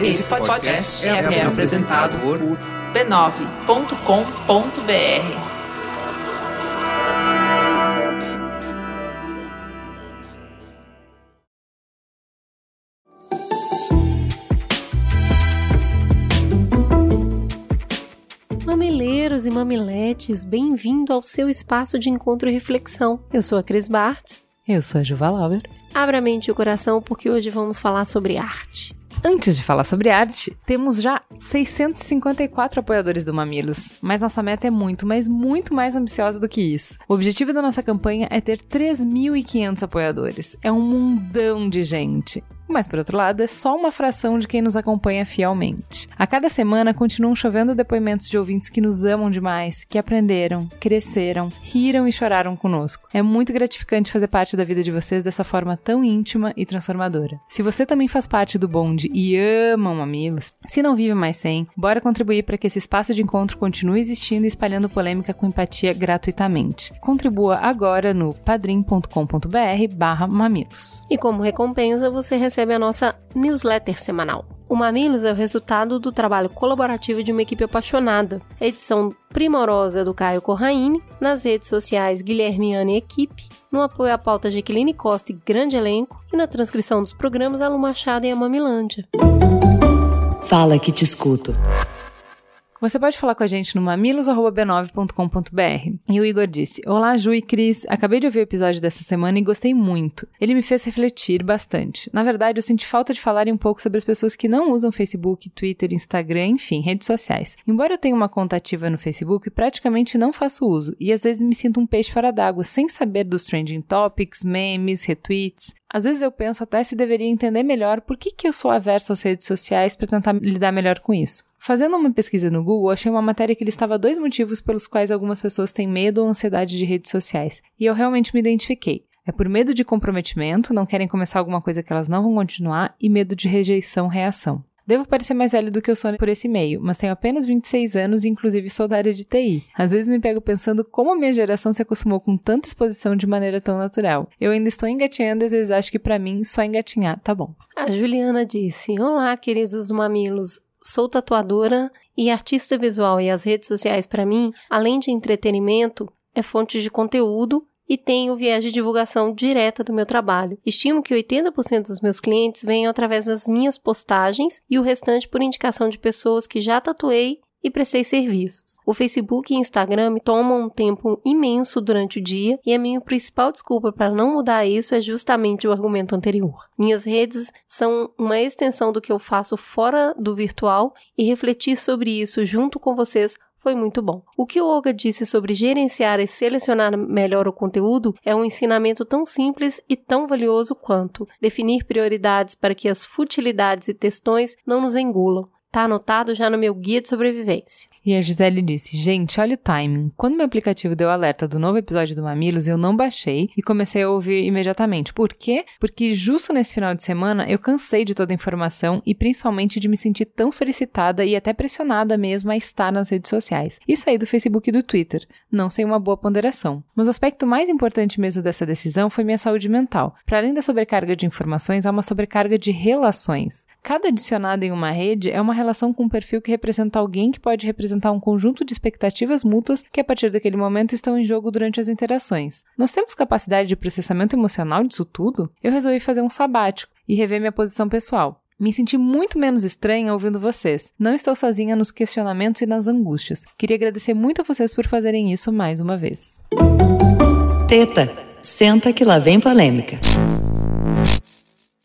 Esse podcast é, é apresentado por b9.com.br. Mamileiros e mamiletes, bem-vindo ao seu espaço de encontro e reflexão. Eu sou a Cris Bartz. Eu sou a Juva Lauer. Abra a mente e o coração porque hoje vamos falar sobre arte. Antes de falar sobre arte, temos já 654 apoiadores do Mamilos, mas nossa meta é muito, mas muito mais ambiciosa do que isso. O objetivo da nossa campanha é ter 3.500 apoiadores. É um mundão de gente mas por outro lado, é só uma fração de quem nos acompanha fielmente. A cada semana continuam chovendo depoimentos de ouvintes que nos amam demais, que aprenderam, cresceram, riram e choraram conosco. É muito gratificante fazer parte da vida de vocês dessa forma tão íntima e transformadora. Se você também faz parte do bonde e ama mamilos, se não vive mais sem, bora contribuir para que esse espaço de encontro continue existindo e espalhando polêmica com empatia gratuitamente. Contribua agora no padrim.com.br barra mamilos. E como recompensa, você recebe recebe a nossa newsletter semanal. O Mamilos é o resultado do trabalho colaborativo de uma equipe apaixonada. Edição primorosa do Caio Corraine, nas redes sociais Guilhermiane Equipe, no apoio à pauta Jaqueline Costa e grande elenco, e na transcrição dos programas Alu Machado e a Mamilândia. Fala que te escuto. Você pode falar com a gente no mamilos.b9.com.br. E o Igor disse: Olá, Ju e Cris. Acabei de ouvir o episódio dessa semana e gostei muito. Ele me fez refletir bastante. Na verdade, eu senti falta de falar um pouco sobre as pessoas que não usam Facebook, Twitter, Instagram, enfim, redes sociais. Embora eu tenha uma conta ativa no Facebook, praticamente não faço uso e às vezes me sinto um peixe fora d'água, sem saber dos trending topics, memes, retweets. Às vezes eu penso até se deveria entender melhor por que, que eu sou averso às redes sociais para tentar lidar melhor com isso. Fazendo uma pesquisa no Google, achei uma matéria que listava dois motivos pelos quais algumas pessoas têm medo ou ansiedade de redes sociais, e eu realmente me identifiquei. É por medo de comprometimento, não querem começar alguma coisa que elas não vão continuar, e medo de rejeição-reação. Devo parecer mais velho do que eu sou por esse meio, mas tenho apenas 26 anos e inclusive sou da área de TI. Às vezes me pego pensando como a minha geração se acostumou com tanta exposição de maneira tão natural. Eu ainda estou engatinhando e às vezes acho que para mim só engatinhar tá bom. A Juliana disse: Olá, queridos mamilos sou tatuadora e artista visual e as redes sociais para mim, além de entretenimento, é fonte de conteúdo e tenho viés de divulgação direta do meu trabalho. Estimo que 80% dos meus clientes venham através das minhas postagens e o restante por indicação de pessoas que já tatuei e prestei serviços. O Facebook e Instagram me tomam um tempo imenso durante o dia e a minha principal desculpa para não mudar isso é justamente o argumento anterior. Minhas redes são uma extensão do que eu faço fora do virtual e refletir sobre isso junto com vocês foi muito bom. O que o Olga disse sobre gerenciar e selecionar melhor o conteúdo é um ensinamento tão simples e tão valioso quanto definir prioridades para que as futilidades e textões não nos engulam. Tá anotado já no meu guia de sobrevivência. E a Gisele disse: Gente, olha o timing. Quando meu aplicativo deu alerta do novo episódio do Mamilos, eu não baixei e comecei a ouvir imediatamente. Por quê? Porque justo nesse final de semana eu cansei de toda a informação e principalmente de me sentir tão solicitada e até pressionada mesmo a estar nas redes sociais. E saí do Facebook e do Twitter, não sem uma boa ponderação. Mas o aspecto mais importante mesmo dessa decisão foi minha saúde mental. Para além da sobrecarga de informações, há uma sobrecarga de relações. Cada adicionado em uma rede é uma relação com um perfil que representa alguém que pode representar representar um conjunto de expectativas mútuas que, a partir daquele momento, estão em jogo durante as interações. Nós temos capacidade de processamento emocional disso tudo? Eu resolvi fazer um sabático e rever minha posição pessoal. Me senti muito menos estranha ouvindo vocês. Não estou sozinha nos questionamentos e nas angústias. Queria agradecer muito a vocês por fazerem isso mais uma vez. Teta, senta que lá vem polêmica.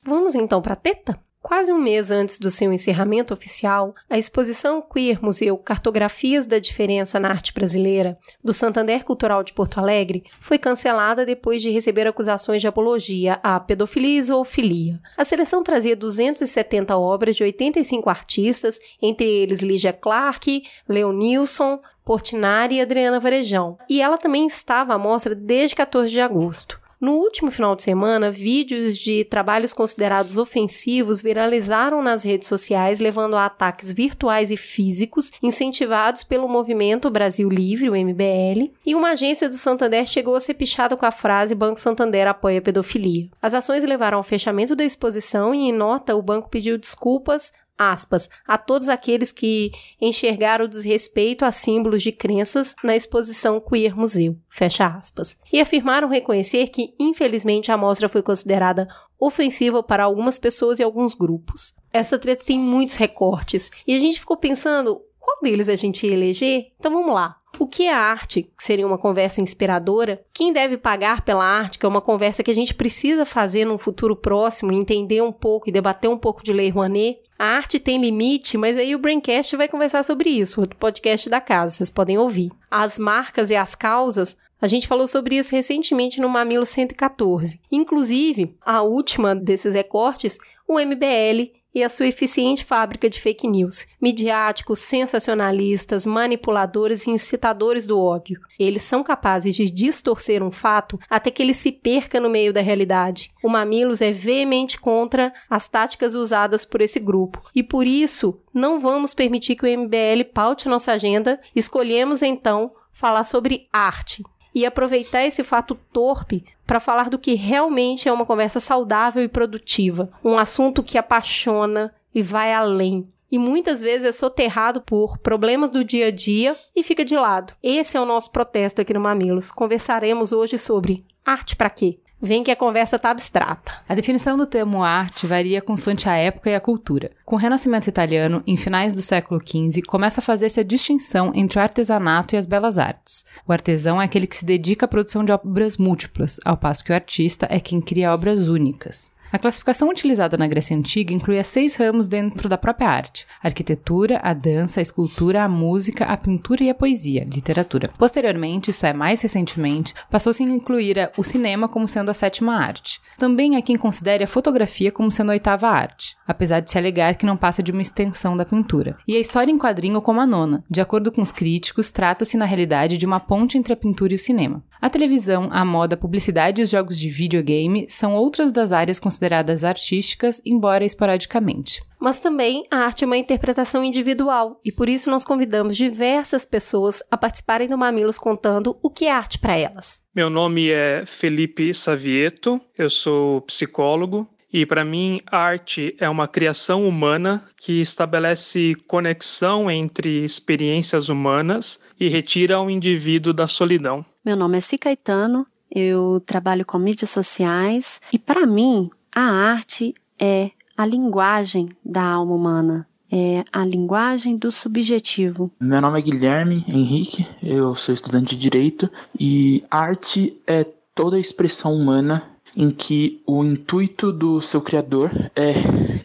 Vamos então para teta? Quase um mês antes do seu encerramento oficial, a exposição Queer Museu Cartografias da Diferença na Arte Brasileira, do Santander Cultural de Porto Alegre, foi cancelada depois de receber acusações de apologia à pedofilia e zoofilia. A seleção trazia 270 obras de 85 artistas, entre eles Lígia Clark, Leonilson, Portinari e Adriana Varejão, e ela também estava à mostra desde 14 de agosto. No último final de semana, vídeos de trabalhos considerados ofensivos viralizaram nas redes sociais, levando a ataques virtuais e físicos incentivados pelo movimento Brasil Livre, o MBL, e uma agência do Santander chegou a ser pichada com a frase Banco Santander apoia pedofilia. As ações levaram ao fechamento da exposição e, em nota, o banco pediu desculpas aspas, a todos aqueles que enxergaram o desrespeito a símbolos de crenças na exposição Queer Museu, fecha aspas, e afirmaram reconhecer que, infelizmente, a mostra foi considerada ofensiva para algumas pessoas e alguns grupos. Essa treta tem muitos recortes, e a gente ficou pensando, qual deles a gente ia eleger? Então vamos lá. O que é arte? Que seria uma conversa inspiradora. Quem deve pagar pela arte? Que é uma conversa que a gente precisa fazer num futuro próximo, entender um pouco e debater um pouco de Lei Rouanet. A arte tem limite, mas aí o Braincast vai conversar sobre isso, outro podcast da casa, vocês podem ouvir. As marcas e as causas, a gente falou sobre isso recentemente no Mamilo 114. Inclusive, a última desses recortes, o MBL e a sua eficiente fábrica de fake news, midiáticos, sensacionalistas, manipuladores e incitadores do ódio. Eles são capazes de distorcer um fato até que ele se perca no meio da realidade. O Mamilos é veemente contra as táticas usadas por esse grupo e por isso não vamos permitir que o MBL paute nossa agenda. Escolhemos então falar sobre arte e aproveitar esse fato torpe para falar do que realmente é uma conversa saudável e produtiva, um assunto que apaixona e vai além. E muitas vezes é soterrado por problemas do dia a dia e fica de lado. Esse é o nosso protesto aqui no Mamilos. Conversaremos hoje sobre arte para quê? Vem que a conversa tá abstrata. A definição do termo arte varia consoante a época e a cultura. Com o Renascimento italiano, em finais do século XV, começa a fazer-se a distinção entre o artesanato e as belas artes. O artesão é aquele que se dedica à produção de obras múltiplas, ao passo que o artista é quem cria obras únicas. A classificação utilizada na Grécia Antiga incluía seis ramos dentro da própria arte: a arquitetura, a dança, a escultura, a música, a pintura e a poesia, literatura. Posteriormente, isso é, mais recentemente, passou-se a incluir o cinema como sendo a sétima arte. Também há quem considere a fotografia como sendo a oitava arte, apesar de se alegar que não passa de uma extensão da pintura. E a história em quadrinho como a nona. De acordo com os críticos, trata-se na realidade de uma ponte entre a pintura e o cinema. A televisão, a moda, a publicidade e os jogos de videogame são outras das áreas consideradas artísticas, embora esporadicamente. Mas também a arte é uma interpretação individual e por isso nós convidamos diversas pessoas a participarem do Mamilos contando o que é arte para elas. Meu nome é Felipe Savieto, eu sou psicólogo e para mim, arte é uma criação humana que estabelece conexão entre experiências humanas e retira o indivíduo da solidão. Meu nome é Cicaetano, eu trabalho com mídias sociais e para mim, a arte é a linguagem da alma humana. É a linguagem do subjetivo. Meu nome é Guilherme Henrique, eu sou estudante de Direito e arte é toda a expressão humana em que o intuito do seu criador é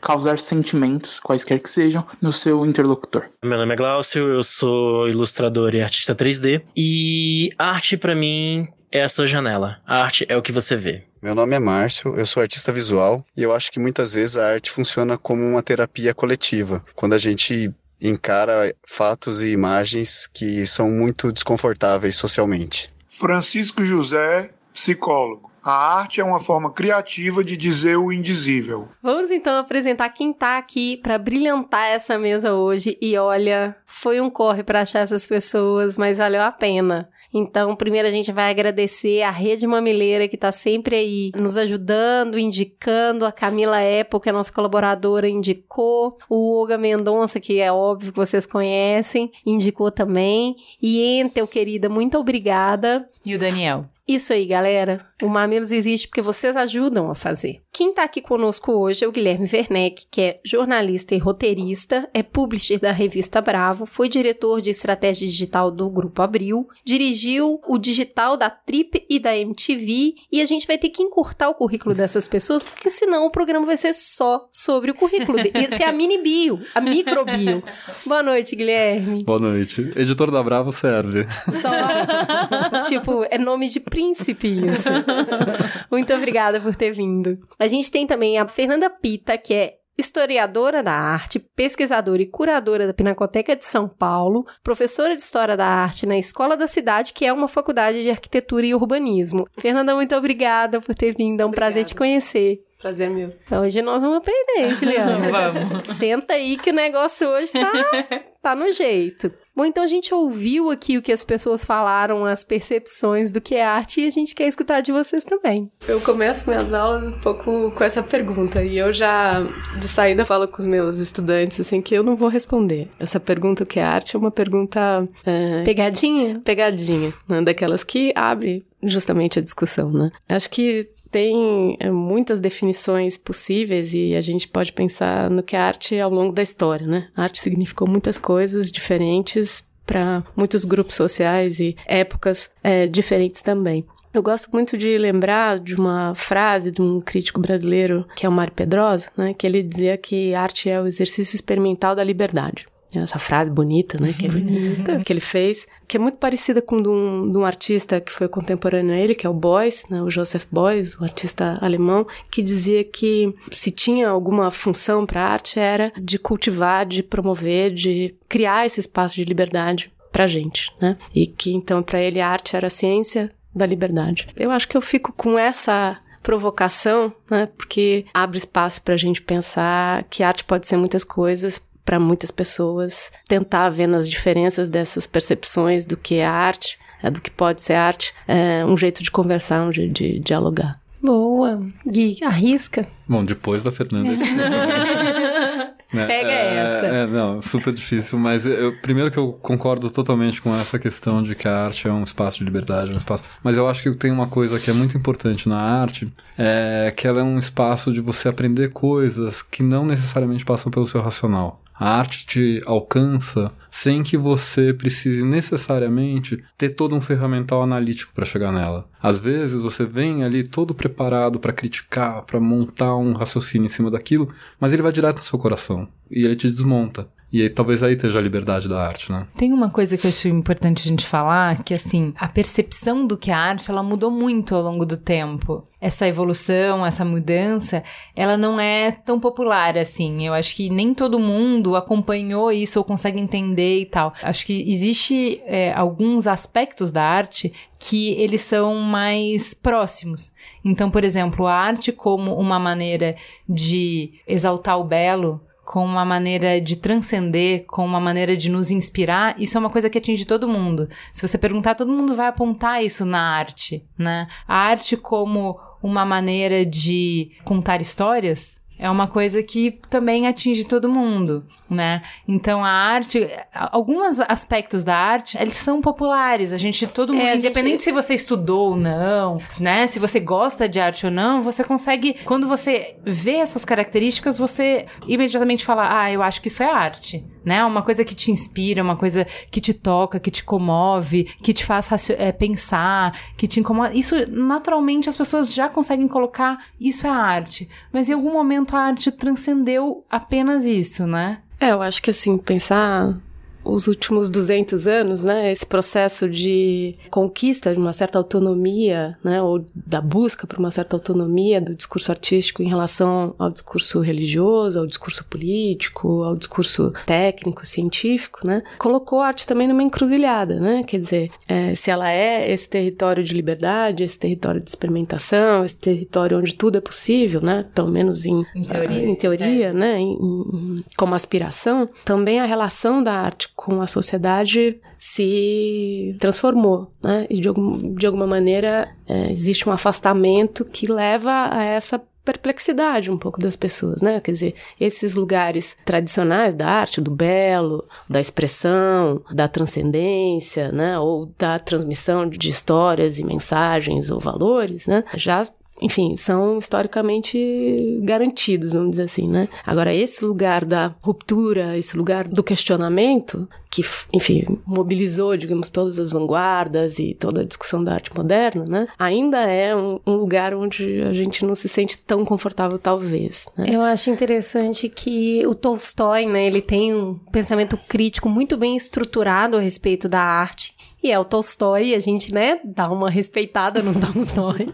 causar sentimentos, quaisquer que sejam, no seu interlocutor. Meu nome é Glaucio, eu sou ilustrador e artista 3D e arte para mim é a sua janela. A arte é o que você vê. Meu nome é Márcio, eu sou artista visual e eu acho que muitas vezes a arte funciona como uma terapia coletiva. Quando a gente encara fatos e imagens que são muito desconfortáveis socialmente. Francisco José, psicólogo. A arte é uma forma criativa de dizer o indizível. Vamos então apresentar quem tá aqui para brilhantar essa mesa hoje. E olha, foi um corre para achar essas pessoas, mas valeu a pena. Então, primeiro a gente vai agradecer a Rede Mamileira que está sempre aí nos ajudando, indicando. A Camila Apple, que é nossa colaboradora, indicou. O Olga Mendonça, que é óbvio que vocês conhecem, indicou também. E Entel, querida, muito obrigada. E o Daniel. Isso aí, galera. O Mamilos existe porque vocês ajudam a fazer. Quem tá aqui conosco hoje é o Guilherme Werneck, que é jornalista e roteirista, é publisher da revista Bravo, foi diretor de estratégia digital do Grupo Abril, dirigiu o digital da Trip e da MTV, e a gente vai ter que encurtar o currículo dessas pessoas, porque senão o programa vai ser só sobre o currículo. Isso é a mini bio, a micro bio. Boa noite, Guilherme. Boa noite. Editor da Bravo serve. Só, tipo, é nome de príncipe isso. Muito obrigada por ter vindo. A gente tem também a Fernanda Pita, que é historiadora da arte, pesquisadora e curadora da Pinacoteca de São Paulo, professora de História da Arte na Escola da Cidade, que é uma faculdade de arquitetura e urbanismo. Fernanda, muito obrigada por ter vindo, é um obrigada. prazer te conhecer. Prazer meu. Hoje nós vamos aprender, Juliana. vamos. Senta aí que o negócio hoje tá, tá no jeito. Bom, então a gente ouviu aqui o que as pessoas falaram, as percepções do que é arte e a gente quer escutar de vocês também. Eu começo minhas aulas um pouco com essa pergunta e eu já de saída falo com os meus estudantes assim que eu não vou responder. Essa pergunta o que é arte é uma pergunta é, pegadinha, pegadinha, né? daquelas que abre justamente a discussão, né? Acho que tem é, muitas definições possíveis e a gente pode pensar no que é arte ao longo da história, né? A arte significou muitas coisas diferentes para muitos grupos sociais e épocas é, diferentes também. Eu gosto muito de lembrar de uma frase de um crítico brasileiro, que é o Mário Pedrosa, né, que ele dizia que arte é o exercício experimental da liberdade essa frase bonita, né, que, ele, que ele fez, que é muito parecida com de um, de um artista que foi contemporâneo a ele, que é o Beuys, né, o Joseph Beuys, o artista alemão, que dizia que se tinha alguma função para a arte era de cultivar, de promover, de criar esse espaço de liberdade para gente, né? E que então para ele a arte era a ciência da liberdade. Eu acho que eu fico com essa provocação, né? Porque abre espaço para a gente pensar que arte pode ser muitas coisas para muitas pessoas tentar ver nas diferenças dessas percepções do que é arte, é, do que pode ser arte, é um jeito de conversar, um jeito de dialogar. Boa. Gui, arrisca. Bom, depois da Fernanda. Né? Pega é, essa. É, não, super difícil, mas eu, primeiro que eu concordo totalmente com essa questão de que a arte é um espaço de liberdade, um espaço. Mas eu acho que tem uma coisa que é muito importante na arte, é que ela é um espaço de você aprender coisas que não necessariamente passam pelo seu racional. A arte te alcança sem que você precise necessariamente ter todo um ferramental analítico para chegar nela. Às vezes você vem ali todo preparado para criticar, para montar um raciocínio em cima daquilo, mas ele vai direto no seu coração e ele te desmonta. E aí, talvez aí esteja a liberdade da arte, né? Tem uma coisa que eu acho importante a gente falar, que assim, a percepção do que é arte, ela mudou muito ao longo do tempo. Essa evolução, essa mudança, ela não é tão popular assim. Eu acho que nem todo mundo acompanhou isso ou consegue entender e tal. Acho que existe é, alguns aspectos da arte que eles são mais próximos. Então, por exemplo, a arte como uma maneira de exaltar o belo, com uma maneira de transcender, com uma maneira de nos inspirar, isso é uma coisa que atinge todo mundo. Se você perguntar, todo mundo vai apontar isso na arte, né? A arte como uma maneira de contar histórias, é uma coisa que também atinge todo mundo, né? Então a arte, alguns aspectos da arte, eles são populares. A gente todo mundo, é, independente gente... se você estudou ou não, né? Se você gosta de arte ou não, você consegue, quando você vê essas características, você imediatamente fala: "Ah, eu acho que isso é arte" né? Uma coisa que te inspira, uma coisa que te toca, que te comove, que te faz é, pensar, que te incomoda. Isso, naturalmente, as pessoas já conseguem colocar isso é arte. Mas em algum momento a arte transcendeu apenas isso, né? É, eu acho que assim, pensar os últimos 200 anos, né, esse processo de conquista de uma certa autonomia, né, ou da busca por uma certa autonomia do discurso artístico em relação ao discurso religioso, ao discurso político, ao discurso técnico, científico, né, colocou a arte também numa encruzilhada, né, quer dizer, é, se ela é esse território de liberdade, esse território de experimentação, esse território onde tudo é possível, né, pelo menos em, em teoria, em teoria é. né, em, em, como aspiração, também a relação da arte com a sociedade se transformou, né? E de, algum, de alguma maneira é, existe um afastamento que leva a essa perplexidade um pouco das pessoas, né? Quer dizer, esses lugares tradicionais da arte, do belo, da expressão, da transcendência, né? Ou da transmissão de histórias e mensagens ou valores, né? Já enfim, são historicamente garantidos, vamos dizer assim, né? Agora, esse lugar da ruptura, esse lugar do questionamento, que, enfim, mobilizou, digamos, todas as vanguardas e toda a discussão da arte moderna, né? Ainda é um, um lugar onde a gente não se sente tão confortável, talvez. Né? Eu acho interessante que o Tolstói, né, ele tem um pensamento crítico muito bem estruturado a respeito da arte E é o Tolstói, a gente, né, dá uma respeitada no Tolstói.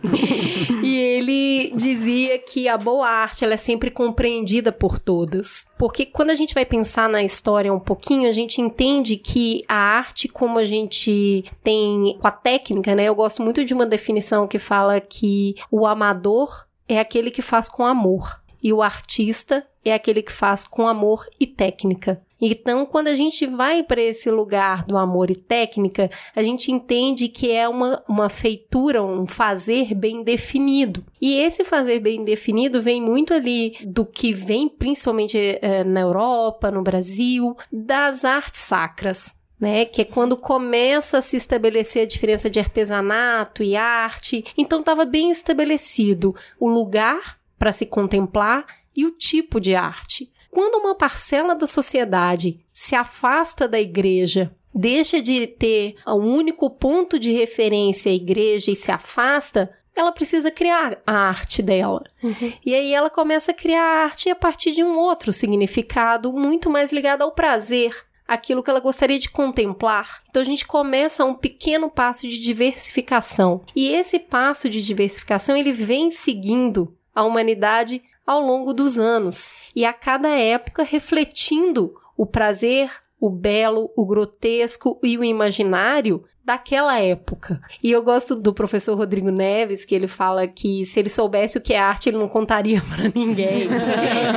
e ele dizia que a boa arte, ela é sempre compreendida por todas. Porque quando a gente vai pensar na história um pouquinho, a gente entende que a arte, como a gente tem com a técnica, né, eu gosto muito de uma definição que fala que o amador é aquele que faz com amor e o artista é aquele que faz com amor e técnica. Então, quando a gente vai para esse lugar do amor e técnica, a gente entende que é uma, uma feitura, um fazer bem definido. E esse fazer bem definido vem muito ali do que vem principalmente é, na Europa, no Brasil, das artes sacras. Né, que é quando começa a se estabelecer a diferença de artesanato e arte. Então estava bem estabelecido o lugar para se contemplar e o tipo de arte. Quando uma parcela da sociedade se afasta da igreja, deixa de ter o um único ponto de referência a igreja e se afasta, ela precisa criar a arte dela. Uhum. E aí ela começa a criar a arte a partir de um outro significado muito mais ligado ao prazer, aquilo que ela gostaria de contemplar. Então a gente começa um pequeno passo de diversificação. E esse passo de diversificação ele vem seguindo a humanidade ao longo dos anos e a cada época refletindo o prazer, o belo, o grotesco e o imaginário daquela época. E eu gosto do professor Rodrigo Neves, que ele fala que se ele soubesse o que é arte, ele não contaria para ninguém.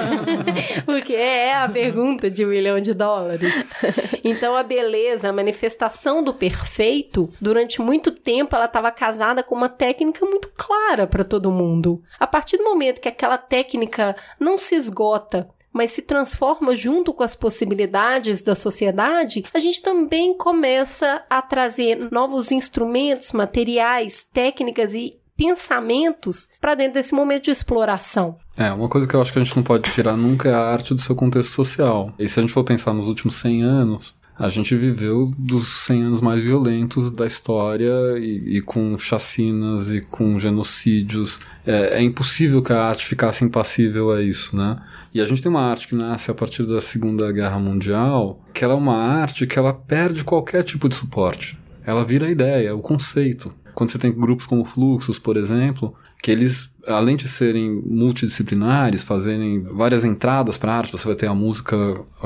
Porque é a pergunta de um milhão de dólares. Então a beleza, a manifestação do perfeito, durante muito tempo ela estava casada com uma técnica muito clara para todo mundo. A partir do momento que aquela técnica não se esgota mas se transforma junto com as possibilidades da sociedade, a gente também começa a trazer novos instrumentos, materiais, técnicas e pensamentos para dentro desse momento de exploração. É, uma coisa que eu acho que a gente não pode tirar nunca é a arte do seu contexto social. E se a gente for pensar nos últimos 100 anos, a gente viveu dos 100 anos mais violentos da história e, e com chacinas e com genocídios. É, é, impossível que a arte ficasse impassível a isso, né? E a gente tem uma arte que nasce a partir da Segunda Guerra Mundial, que ela é uma arte que ela perde qualquer tipo de suporte. Ela vira a ideia, o conceito. Quando você tem grupos como Fluxos, por exemplo, que eles além de serem multidisciplinares, fazerem várias entradas para a arte, você vai ter a música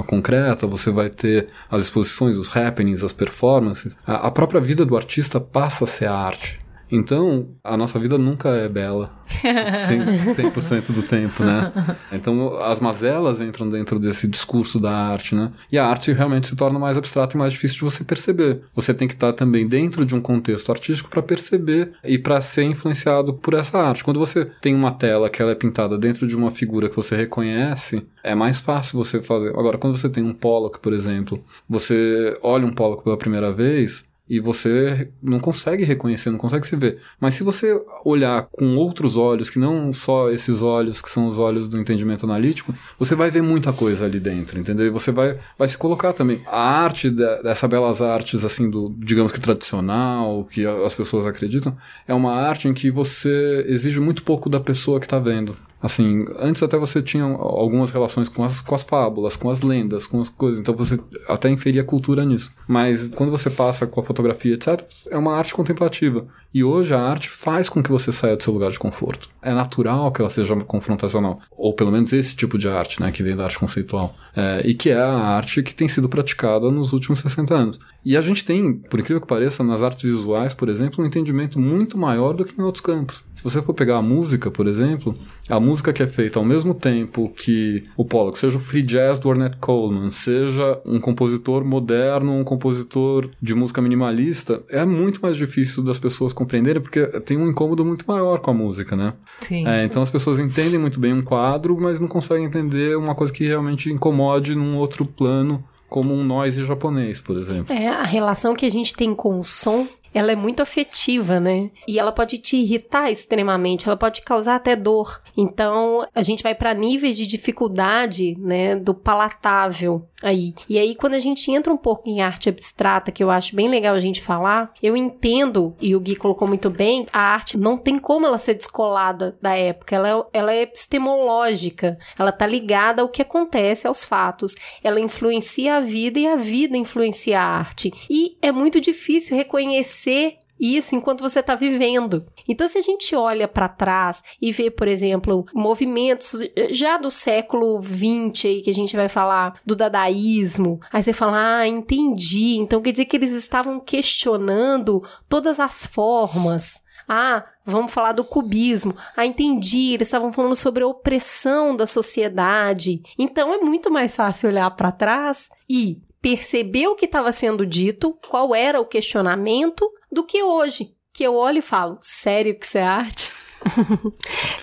concreta, você vai ter as exposições, os happenings, as performances. A, própria vida do artista passa a ser a arte. Então, a nossa vida nunca é bela 100%, 100 do tempo, né? Então, as mazelas entram dentro desse discurso da arte, né? E a arte realmente se torna mais abstrata e mais difícil de você perceber. Você tem que estar também dentro de um contexto artístico para perceber e para ser influenciado por essa arte. Quando você tem uma tela que ela é pintada dentro de uma figura que você reconhece, é mais fácil você fazer. Agora, quando você tem um Pollock, por exemplo, você olha um Pollock pela primeira vez, e você não consegue reconhecer, não consegue se ver. Mas se você olhar com outros olhos, que não só esses olhos que são os olhos do entendimento analítico, você vai ver muita coisa ali dentro, entendeu? E você vai, vai se colocar também. A arte dessa belas artes, assim, do, digamos que tradicional, que as pessoas acreditam, é uma arte em que você exige muito pouco da pessoa que está vendo. Assim, antes até você tinha algumas relações com as, com as fábulas, com as lendas, com as coisas, então você até inferia cultura nisso. Mas quando você passa com a fotografia, etc., é uma arte contemplativa. E hoje a arte faz com que você saia do seu lugar de conforto. É natural que ela seja confrontacional. Ou pelo menos esse tipo de arte, né, que vem da arte conceitual. É, e que é a arte que tem sido praticada nos últimos 60 anos. E a gente tem, por incrível que pareça, nas artes visuais, por exemplo, um entendimento muito maior do que em outros campos. Se você for pegar a música, por exemplo, a música música que é feita ao mesmo tempo que o Pollock, seja o free jazz do Ornette Coleman, seja um compositor moderno, um compositor de música minimalista, é muito mais difícil das pessoas compreenderem porque tem um incômodo muito maior com a música, né? Sim. É, então as pessoas entendem muito bem um quadro, mas não conseguem entender uma coisa que realmente incomode num outro plano como um noise japonês, por exemplo. É, a relação que a gente tem com o som ela é muito afetiva, né? E ela pode te irritar extremamente, ela pode causar até dor. Então, a gente vai para níveis de dificuldade, né, do palatável aí. E aí, quando a gente entra um pouco em arte abstrata, que eu acho bem legal a gente falar, eu entendo, e o Gui colocou muito bem, a arte não tem como ela ser descolada da época, ela, é, ela é epistemológica, ela tá ligada ao que acontece, aos fatos, ela influencia a vida e a vida influencia a arte. E é muito difícil reconhecer isso enquanto você está vivendo. Então, se a gente olha para trás e vê, por exemplo, movimentos já do século XX aí, que a gente vai falar do dadaísmo, aí você fala, ah, entendi. Então, quer dizer que eles estavam questionando todas as formas. Ah, vamos falar do cubismo. Ah, entendi. Eles estavam falando sobre a opressão da sociedade. Então é muito mais fácil olhar para trás e perceber o que estava sendo dito, qual era o questionamento, do que hoje, que eu olho e falo, sério que isso é arte?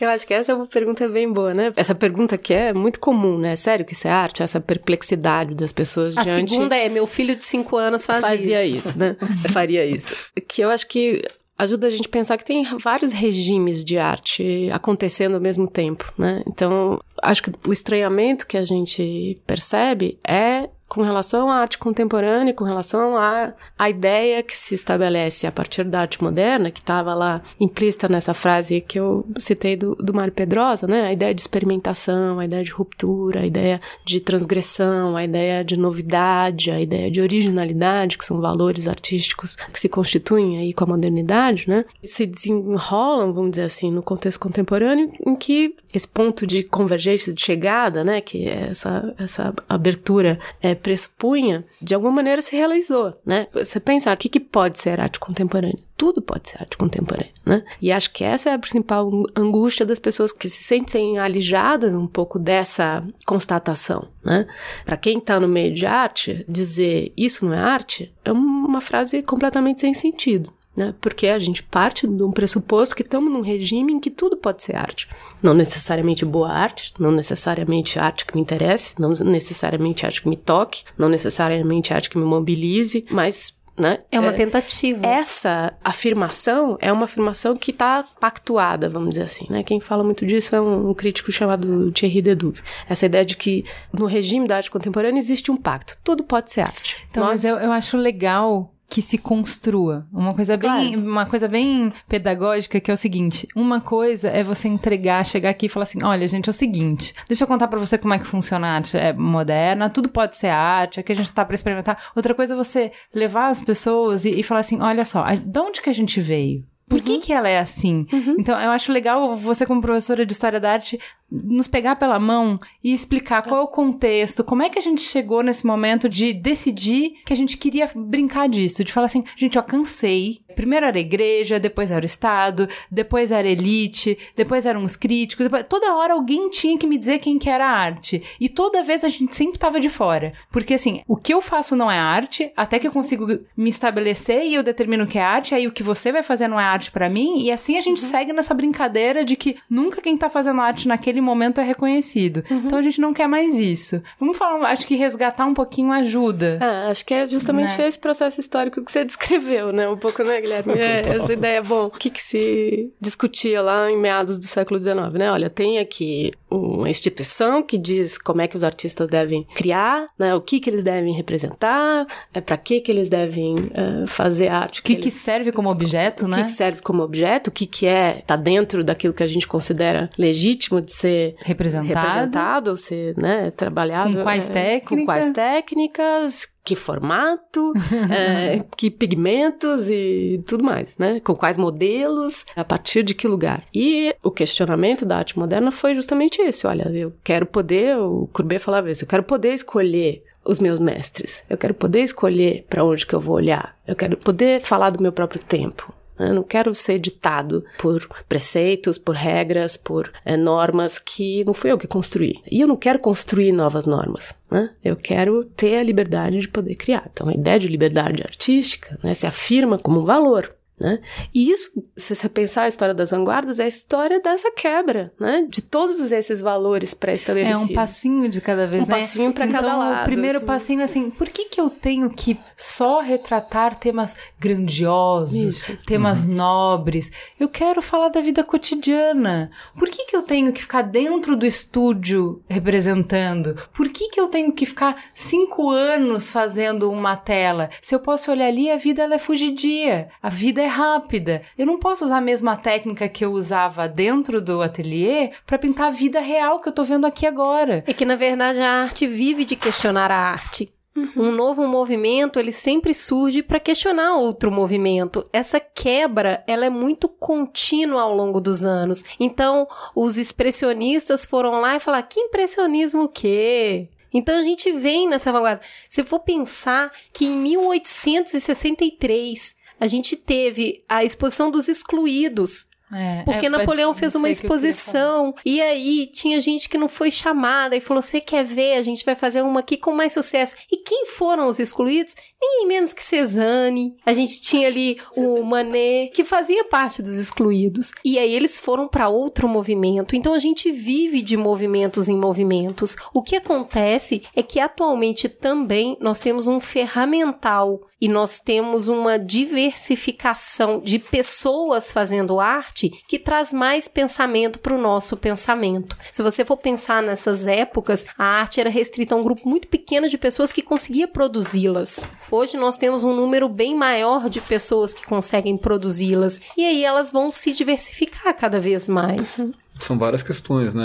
eu acho que essa é uma pergunta bem boa, né? Essa pergunta que é muito comum, né? Sério que isso é arte? Essa perplexidade das pessoas A diante... segunda é, meu filho de 5 anos faz fazia isso. isso, né? Faria isso. Que eu acho que ajuda a gente a pensar que tem vários regimes de arte acontecendo ao mesmo tempo, né? Então, acho que o estranhamento que a gente percebe é com relação à arte contemporânea, com relação à, à ideia que se estabelece a partir da arte moderna, que estava lá implícita nessa frase que eu citei do, do Mário Pedrosa, né? A ideia de experimentação, a ideia de ruptura, a ideia de transgressão, a ideia de novidade, a ideia de originalidade, que são valores artísticos que se constituem aí com a modernidade, né? Se desenrolam, vamos dizer assim, no contexto contemporâneo, em que esse ponto de convergência, de chegada, né? Que é essa, essa abertura é, pressupunha, de alguma maneira se realizou, né? Você pensar, o que, que pode ser arte contemporânea? Tudo pode ser arte contemporânea, né? E acho que essa é a principal angústia das pessoas que se sentem alijadas um pouco dessa constatação, né? Para quem está no meio de arte, dizer isso não é arte é uma frase completamente sem sentido né? Porque a gente parte de um pressuposto que estamos num regime em que tudo pode ser arte. Não necessariamente boa arte, não necessariamente arte que me interesse, não necessariamente arte que me toque, não necessariamente arte que me mobilize, mas né? É uma tentativa. Essa afirmação é uma afirmação que está pactuada, vamos dizer assim, né? Quem fala muito disso é um, um crítico chamado Thierry Deduve. Essa ideia de que no regime da arte contemporânea existe um pacto. Tudo pode ser arte. Então, Nós... mas eu, eu acho legal que se construa. Uma coisa bem, claro. uma coisa bem pedagógica que é o seguinte: uma coisa é você entregar, chegar aqui e falar assim: "Olha, gente, é o seguinte, deixa eu contar para você como é que funciona a arte é moderna, tudo pode ser arte, é que a gente tá para experimentar". Outra coisa é você levar as pessoas e, e falar assim: "Olha só, de onde que a gente veio?" Por uhum. que, que ela é assim? Uhum. Então, eu acho legal você, como professora de História da Arte, nos pegar pela mão e explicar qual é o contexto, como é que a gente chegou nesse momento de decidir que a gente queria brincar disso, de falar assim, gente, ó, cansei. Primeiro era a igreja, depois era o Estado, depois era a elite, depois eram os críticos, depois... toda hora alguém tinha que me dizer quem que era a arte. E toda vez a gente sempre tava de fora. Porque assim, o que eu faço não é arte, até que eu consigo me estabelecer e eu determino o que é arte, aí o que você vai fazer não é arte para mim, e assim a gente uhum. segue nessa brincadeira de que nunca quem tá fazendo arte naquele momento é reconhecido. Uhum. Então a gente não quer mais isso. Vamos falar, acho que resgatar um pouquinho ajuda. Ah, acho que é justamente né? esse processo histórico que você descreveu, né? Um pouco, né, Guilherme? É, essa ideia, bom, o que, que se discutia lá em meados do século XIX, né? Olha, tem aqui uma instituição que diz como é que os artistas devem criar, né? O que que eles devem representar, é para que que eles devem uh, fazer arte. O que, que, que serve como objeto, o né? O que, que serve como objeto, o que que é, tá dentro daquilo que a gente considera legítimo de ser representado, representado ser, né, trabalhado. Com quais é, técnicas? Com quais técnicas, que formato, é, que pigmentos e tudo mais, né? Com quais modelos, a partir de que lugar. E o questionamento da arte moderna foi justamente esse. Olha, eu quero poder, o Courbet falava isso, eu quero poder escolher os meus mestres. Eu quero poder escolher para onde que eu vou olhar. Eu quero poder falar do meu próprio tempo. Eu não quero ser ditado por preceitos, por regras, por é, normas que não fui eu que construí. E eu não quero construir novas normas. Né? Eu quero ter a liberdade de poder criar. Então, a ideia de liberdade artística né, se afirma como um valor. Né? E isso, se você pensar a história das vanguardas, é a história dessa quebra, né? De todos esses valores pré-estabelecidos. É um passinho de cada vez, um né? passinho para então, cada lado. o primeiro assim. passinho, assim, por que que eu tenho que só retratar temas grandiosos, Isso. temas nobres? Eu quero falar da vida cotidiana. Por que que eu tenho que ficar dentro do estúdio representando? Por que que eu tenho que ficar cinco anos fazendo uma tela? Se eu posso olhar ali, a vida ela é fugidia. A vida é rápida. Eu não posso usar a mesma técnica que eu usava dentro do ateliê para pintar a vida real que eu tô vendo aqui agora. É que, na verdade, a arte vive de questionar a arte. Um novo movimento, ele sempre surge para questionar outro movimento. Essa quebra, ela é muito contínua ao longo dos anos. Então, os expressionistas foram lá e falaram: "Que impressionismo o quê?" Então a gente vem nessa vanguarda. Se for pensar que em 1863 a gente teve a exposição dos excluídos. É, Porque é, Napoleão fez uma exposição e aí tinha gente que não foi chamada e falou: Você quer ver? A gente vai fazer uma aqui com mais sucesso. E quem foram os excluídos? Ninguém menos que Cezanne. A gente tinha ali o Manet, que fazia parte dos excluídos. E aí eles foram para outro movimento. Então a gente vive de movimentos em movimentos. O que acontece é que atualmente também nós temos um ferramental e nós temos uma diversificação de pessoas fazendo arte que traz mais pensamento para o nosso pensamento. Se você for pensar nessas épocas, a arte era restrita a um grupo muito pequeno de pessoas que conseguia produzi-las. Hoje nós temos um número bem maior de pessoas que conseguem produzi-las e aí elas vão se diversificar cada vez mais. São várias questões, né?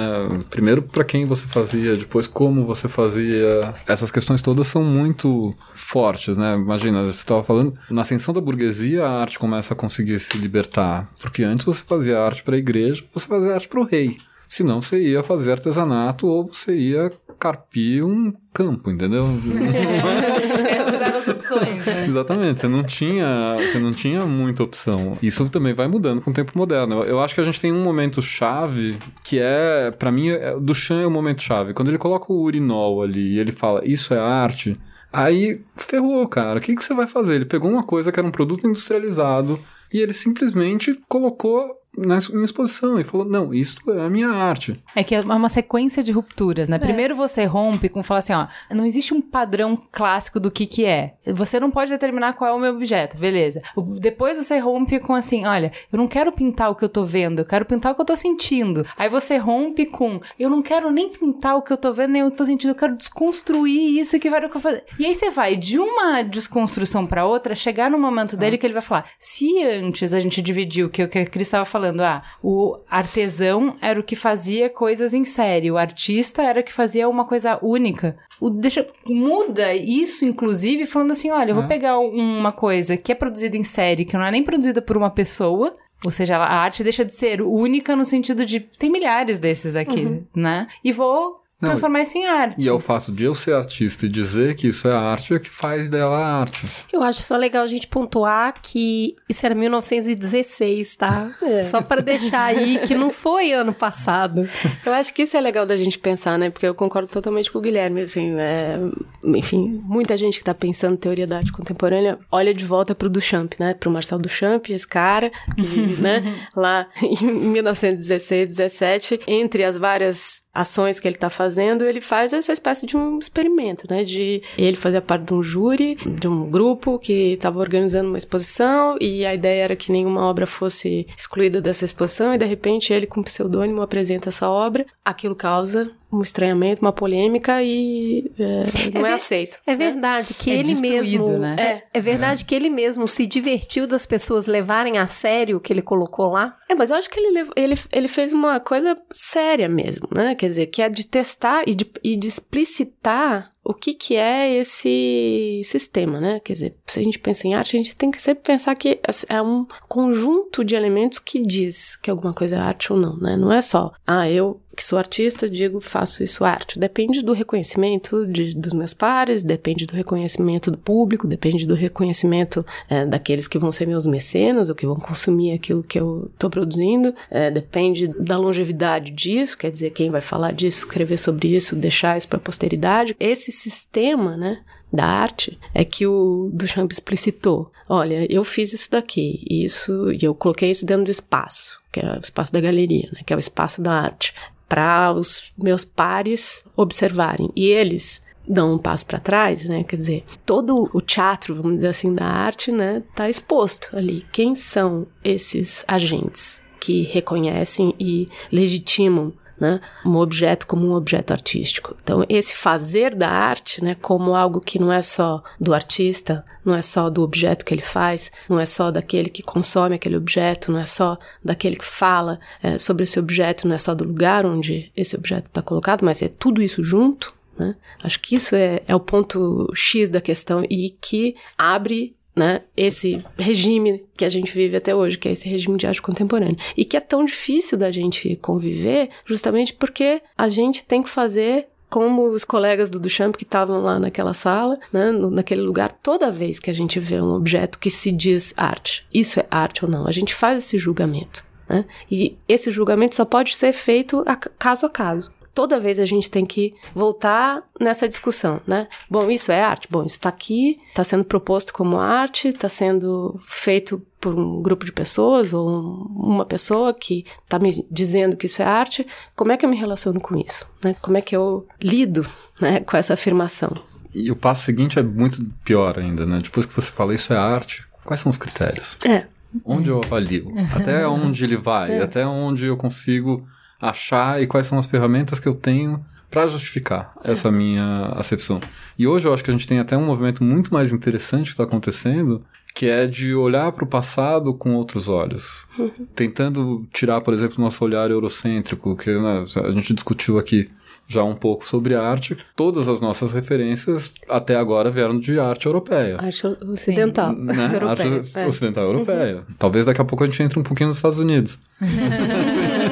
Primeiro, para quem você fazia, depois, como você fazia. Essas questões todas são muito fortes, né? Imagina, você estava falando, na ascensão da burguesia, a arte começa a conseguir se libertar. Porque antes você fazia arte para a igreja, você fazia arte para o rei. Senão você ia fazer artesanato ou você ia carpir um campo, entendeu? Opções, né? Exatamente, você não tinha, você não tinha muita opção. Isso também vai mudando com o tempo moderno. Eu, eu acho que a gente tem um momento chave que é, para mim, é, do Chan é o momento chave. Quando ele coloca o urinol ali e ele fala, isso é arte, aí ferrou, cara. O que, que você vai fazer? Ele pegou uma coisa que era um produto industrializado e ele simplesmente colocou na em exposição e falou: Não, isso é a minha arte. É que é uma sequência de rupturas, né? Primeiro você rompe com falar assim, ó, não existe um padrão clássico do que que é. Você não pode determinar qual é o meu objeto, beleza. Depois você rompe com assim, olha, eu não quero pintar o que eu tô vendo, eu quero pintar o que eu tô sentindo. Aí você rompe com, eu não quero nem pintar o que eu tô vendo, nem o que eu tô sentindo, eu quero desconstruir isso que vai o que eu fazer. E aí você vai de uma desconstrução pra outra, chegar no momento dele que ele vai falar, se antes a gente dividiu, que é o que a Cris estava falando, ah, o artesão era o que fazia coisas em série, o artista era o que fazia uma coisa única. O, deixa, muda isso, inclusive, falando assim: olha, eu vou É. pegar uma coisa que é produzida em série, que não é nem produzida por uma pessoa. Ou seja, a arte deixa de ser única no sentido de tem milhares desses aqui, né? E vou Não, transformar isso em arte. E é o fato de eu ser artista e dizer que isso é arte é que faz dela arte. Eu acho só legal a gente pontuar que isso era 1916, tá? Só para deixar aí que não foi ano passado. Eu acho que isso é legal da gente pensar, né? Porque eu concordo totalmente com o Guilherme, assim, é, enfim, muita gente que tá pensando teoria da arte contemporânea olha de volta pro Duchamp, né? Pro Marcel Duchamp, esse cara, que, né, lá em 1916, 17, entre as várias ações que ele tá fazendo, ele faz essa espécie de um experimento, né? De ele fazia parte de um júri, de um grupo que estava organizando uma exposição e a ideia era que nenhuma obra fosse excluída dessa exposição e de repente ele com pseudônimo apresenta essa obra, aquilo causa um estranhamento, uma polêmica e é, não é, ver- aceito. É verdade que É ele mesmo. né? É, é verdade que ele mesmo se divertiu das pessoas levarem a sério o que ele colocou lá. É, mas eu acho que ele, ele, ele fez uma coisa séria mesmo, né? Quer dizer, que é de testar e de, e de explicitar o que, que é esse sistema, né? Quer dizer, se a gente pensa em arte, a gente tem que sempre pensar que é um conjunto de elementos que diz que alguma coisa é arte ou não, né? Não é só, ah, eu que sou artista, digo, faço isso arte. Depende do reconhecimento de, dos meus pares, depende do reconhecimento do público, depende do reconhecimento é, daqueles que vão ser meus mecenas ou que vão consumir aquilo que eu estou produzindo, é, depende da longevidade disso, quer dizer, quem vai falar disso, escrever sobre isso, deixar isso para a posteridade. Esse sistema, né, da arte é que o Duchamp explicitou. Olha, eu fiz isso daqui, isso, e eu coloquei isso dentro do espaço, que é o espaço da galeria, né, que é o espaço da arte, para os meus pares observarem. E eles dão um passo para trás, né? Quer dizer, todo o teatro, vamos dizer assim, da arte, né, tá exposto ali. Quem são esses agentes que reconhecem e legitimam né, um objeto como um objeto artístico. Então, esse fazer da arte, né, como algo que não é só do artista, não é só do objeto que ele faz, não é só daquele que consome aquele objeto, não é só daquele que fala é, sobre esse objeto, não é só do lugar onde esse objeto está colocado, mas é tudo isso junto. Né? Acho que isso é, é o ponto X da questão e que abre né, esse regime que a gente vive até hoje, que é esse regime de arte contemporânea. E que é tão difícil da gente conviver, justamente porque a gente tem que fazer como os colegas do Duchamp que estavam lá naquela sala, né, naquele lugar, toda vez que a gente vê um objeto que se diz arte, isso é arte ou não, a gente faz esse julgamento. Né? E esse julgamento só pode ser feito a caso a caso toda vez a gente tem que voltar nessa discussão, né? Bom, isso é arte? Bom, isso está aqui, está sendo proposto como arte, está sendo feito por um grupo de pessoas ou uma pessoa que está me dizendo que isso é arte. Como é que eu me relaciono com isso? Né? Como é que eu lido né, com essa afirmação? E o passo seguinte é muito pior ainda, né? Depois que você fala isso é arte, quais são os critérios? É. Onde eu avalio? Até onde ele vai? É. Até onde eu consigo achar e quais são as ferramentas que eu tenho para justificar essa minha acepção. E hoje eu acho que a gente tem até um movimento muito mais interessante que está acontecendo, que é de olhar para o passado com outros olhos. Uhum. Tentando tirar, por exemplo, nosso olhar eurocêntrico, que né, a gente discutiu aqui já um pouco sobre arte. Todas as nossas referências até agora vieram de arte europeia. Arte ocidental. Né? europeia. Arte é. ocidental europeia. Uhum. Talvez daqui a pouco a gente entre um pouquinho nos Estados Unidos.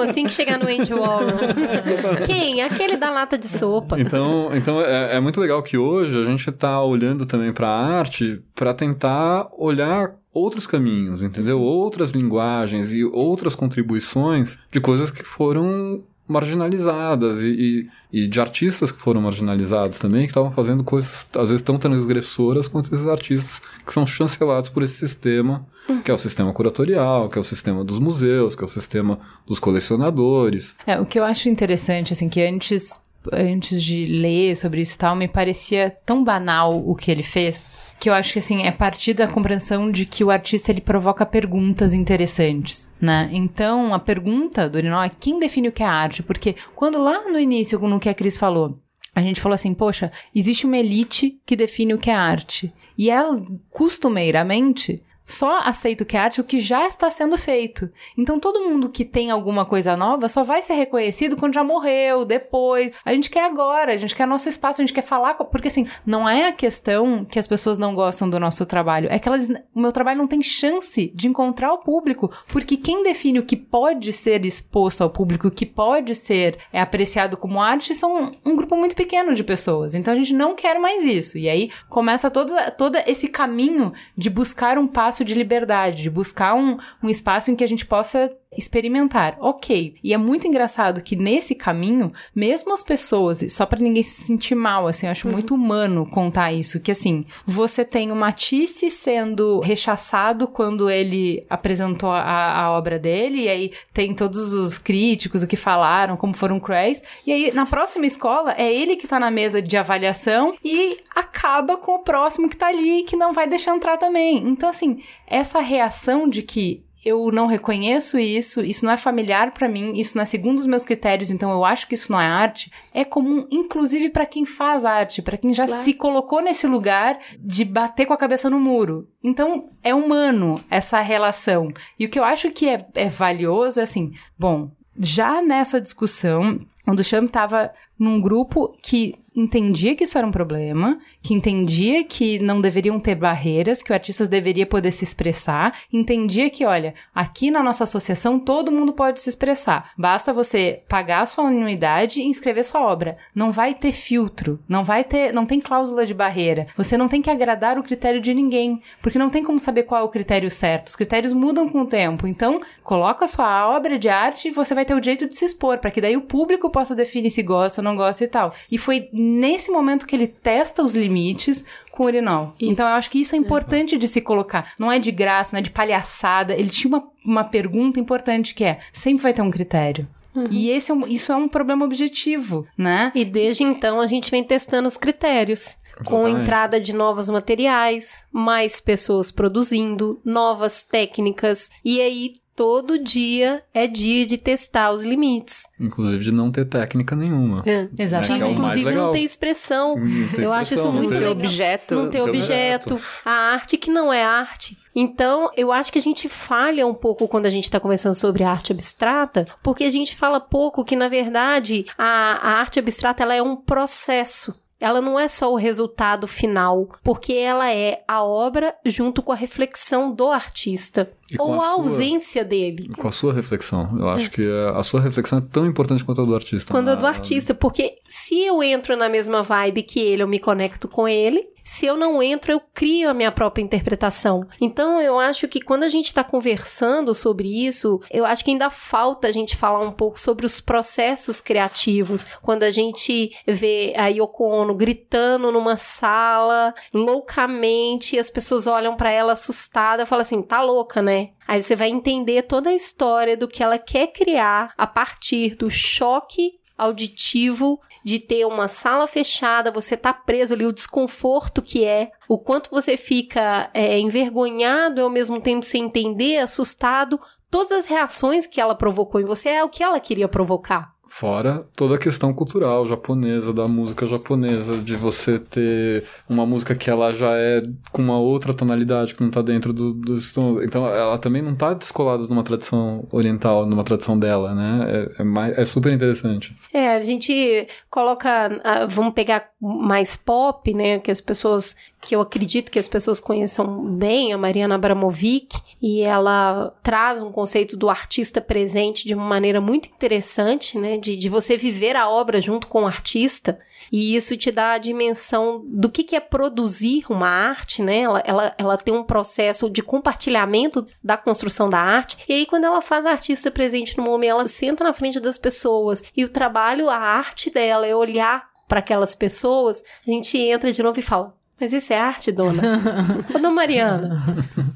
Assim que chegar no Andy Warhol. Quem? Aquele da lata de sopa. Então, então é, é muito legal que hoje a gente está olhando também para a arte para tentar olhar outros caminhos, entendeu? Outras linguagens e outras contribuições de coisas que foram marginalizadas e, e, e, de artistas que foram marginalizados também, que estavam fazendo coisas às vezes tão transgressoras quanto esses artistas que são chancelados por esse sistema, uhum. que é o sistema curatorial, que é o sistema dos museus, que é o sistema dos colecionadores. É, o que eu acho interessante, assim, que antes antes de ler sobre isso e tal, me parecia tão banal o que ele fez, que eu acho que assim, é partir da compreensão de que o artista ele provoca perguntas interessantes, né? Então, a pergunta do Urinol é quem define o que é arte? Porque quando lá no início, no que a Cris falou, a gente falou assim, poxa, existe uma elite que define o que é arte. E ela, costumeiramente, só aceita o que é arte o que já está sendo feito. Então todo mundo que tem alguma coisa nova só vai ser reconhecido quando já morreu, depois. A gente quer agora, a gente quer nosso espaço, a gente quer falar. Porque assim, não é a questão que as pessoas não gostam do nosso trabalho, é que elas, o meu trabalho não tem chance de encontrar o público, porque quem define o que pode ser exposto ao público, o que pode ser é, apreciado como arte, são um grupo muito pequeno de pessoas. Então a gente não quer mais isso. E aí começa todo, todo esse caminho de buscar um passo espaço de liberdade, de buscar um, um espaço em que a gente possa experimentar. Ok. E é muito engraçado que nesse caminho, mesmo as pessoas, só para ninguém se sentir mal, assim, eu acho uhum. muito humano contar isso, que assim, você tem o Matisse sendo rechaçado quando ele apresentou a, a obra dele, e aí tem todos os críticos, o que falaram, como foram cruéis, e aí na próxima escola é ele que tá na mesa de avaliação e acaba com o próximo que tá ali que não vai deixar entrar também. Então, assim, essa reação de que eu não reconheço isso, isso não é familiar para mim, isso não é segundo os meus critérios, então eu acho que isso não é arte, é comum inclusive para quem faz arte, para quem já claro. se colocou nesse lugar de bater com a cabeça no muro. Então é humano essa relação. E o que eu acho que é, é valioso é assim, bom, já nessa discussão, o Duchamp estava num grupo que entendia que isso era um problema, que entendia que não deveriam ter barreiras, que o artista deveria poder se expressar, entendia que, olha, aqui na nossa associação todo mundo pode se expressar. Basta você pagar a sua anuidade e inscrever sua obra. Não vai ter filtro, não vai ter, não tem cláusula de barreira. Você não tem que agradar o critério de ninguém, porque não tem como saber qual é o critério certo. Os critérios mudam com o tempo. Então, coloca a sua obra de arte e você vai ter o direito de se expor, para que daí o público possa definir se gosta ou não gosta e tal. E foi nesse momento que ele testa os limites com o urinol. Isso. Então eu acho que isso é importante de se colocar. Não é de graça, não é de palhaçada. Ele tinha uma, uma pergunta importante que é: sempre vai ter um critério. E esse é um- isso é um problema objetivo, né? E desde então a gente vem testando os critérios. Com a Exatamente. entrada de novos materiais, mais pessoas produzindo, novas técnicas. E aí, todo dia é dia de testar os limites. Inclusive de não ter técnica nenhuma. É, exatamente. Que é o mais Inclusive legal. não ter expressão. Não ter Eu acho isso expressão, não muito ter legal. objeto. Não ter Não ter objeto. objeto. A arte que não é arte. Então, eu acho que a gente falha um pouco quando a gente está conversando sobre arte abstrata, porque a gente fala pouco que, na verdade, a, a arte abstrata ela é um processo. Ela não é só o resultado final, porque ela é a obra junto com a reflexão do artista. E ou a a, sua- ausência dele. Com a sua reflexão. Eu acho que a, a sua reflexão é tão importante quanto a do artista. Quando é Na- do artista, porque se eu entro na mesma vibe que ele, eu me conecto com ele. Se eu não entro, eu crio a minha própria interpretação. Então, eu acho que quando a gente está conversando sobre isso, eu acho que ainda falta a gente falar um pouco sobre os processos criativos. Quando a gente vê a Yoko Ono gritando numa sala, loucamente, e as pessoas olham para ela assustada falam assim: tá louca, né? Aí você vai entender toda a história do que ela quer criar a partir do choque auditivo de ter uma sala fechada, você tá preso ali, o desconforto que é, o quanto você fica é, envergonhado e ao mesmo tempo sem entender, assustado, todas as reações que ela provocou em você é o que ela queria provocar. Fora toda a questão cultural japonesa, da música japonesa, de você ter uma música que ela já é com uma outra tonalidade que não tá dentro do, dos. Então ela também não tá descolada de uma tradição oriental, numa tradição dela, né? É, é, mais- é super interessante. É, a gente coloca, ah, vamos pegar mais pop, né, que as pessoas, que eu acredito que as pessoas conheçam bem, a Mariana Abramovic, e ela traz um conceito do artista presente de uma maneira muito interessante, né, de, de você viver a obra junto com o artista, e isso te dá a dimensão do que, que é produzir uma arte, né? Ela, ela, ela tem um processo de compartilhamento da construção da arte. E aí, quando ela faz a artista presente no momento, ela senta na frente das pessoas. E o trabalho, a arte dela é olhar para aquelas pessoas. A gente entra de novo e fala. Mas isso é arte, dona? Ô, dona Mariana.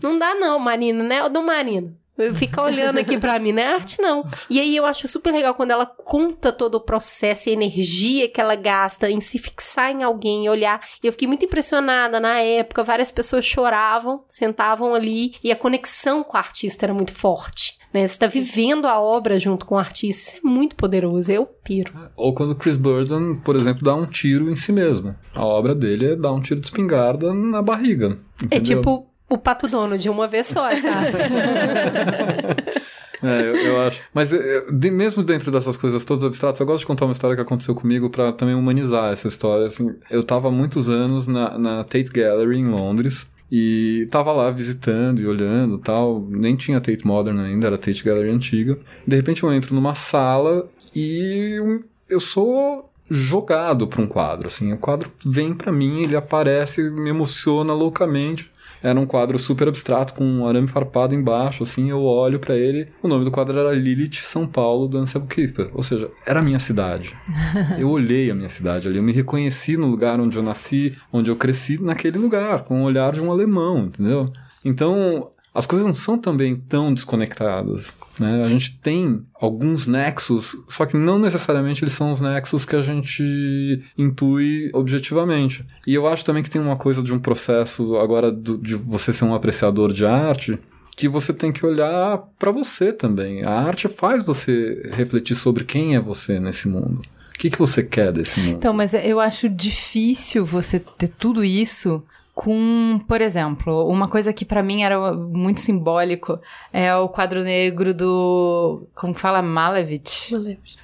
Não dá não, Marina, né? Ô, dona Marina. Fica olhando aqui pra mim, não é arte, não. E aí eu acho super legal quando ela conta todo o processo e a energia que ela gasta em se fixar em alguém olhar. E eu fiquei muito impressionada na época. Várias pessoas choravam, sentavam ali e a conexão com o artista era muito forte. Né? Você tá vivendo a obra junto com o artista. Isso é muito poderoso. Eu piro. Ou quando Chris Burden, por exemplo, dá um tiro em si mesmo. A obra dele é dar um tiro de espingarda na barriga. É entendeu? tipo o Pato Dono de uma vez só, arte. É, eu, eu acho. Mas é, de- mesmo dentro dessas coisas todas abstratas, eu gosto de contar uma história que aconteceu comigo pra também humanizar essa história. Assim, eu tava há muitos anos na, na Tate Gallery em Londres. E tava lá visitando e olhando tal. Nem tinha Tate Modern ainda, era Tate Gallery antiga. De repente eu entro numa sala e eu, sou jogado pra um quadro. Assim, o quadro vem pra mim, ele aparece, me emociona loucamente. Era um quadro super abstrato, com um arame farpado embaixo, assim, eu olho pra ele. O nome do quadro era Lilith São Paulo, do Anselmo Kiefer. Ou seja, era a minha cidade. eu olhei a minha cidade ali, eu me reconheci no lugar onde eu nasci, onde eu cresci, naquele lugar, com o olhar de um alemão, entendeu? Então, as coisas não são também tão desconectadas. Né? A gente tem alguns nexos, só que não necessariamente eles são os nexos que a gente intui objetivamente. E eu acho também que tem uma coisa de um processo agora do- de você ser um apreciador de arte que você tem que olhar para você também. A arte faz você refletir sobre quem é você nesse mundo. O que, que você quer desse mundo? Então, mas eu acho difícil você ter tudo isso com, por exemplo, uma coisa que pra mim era muito simbólico é o quadro negro do. Como que fala? Malevich.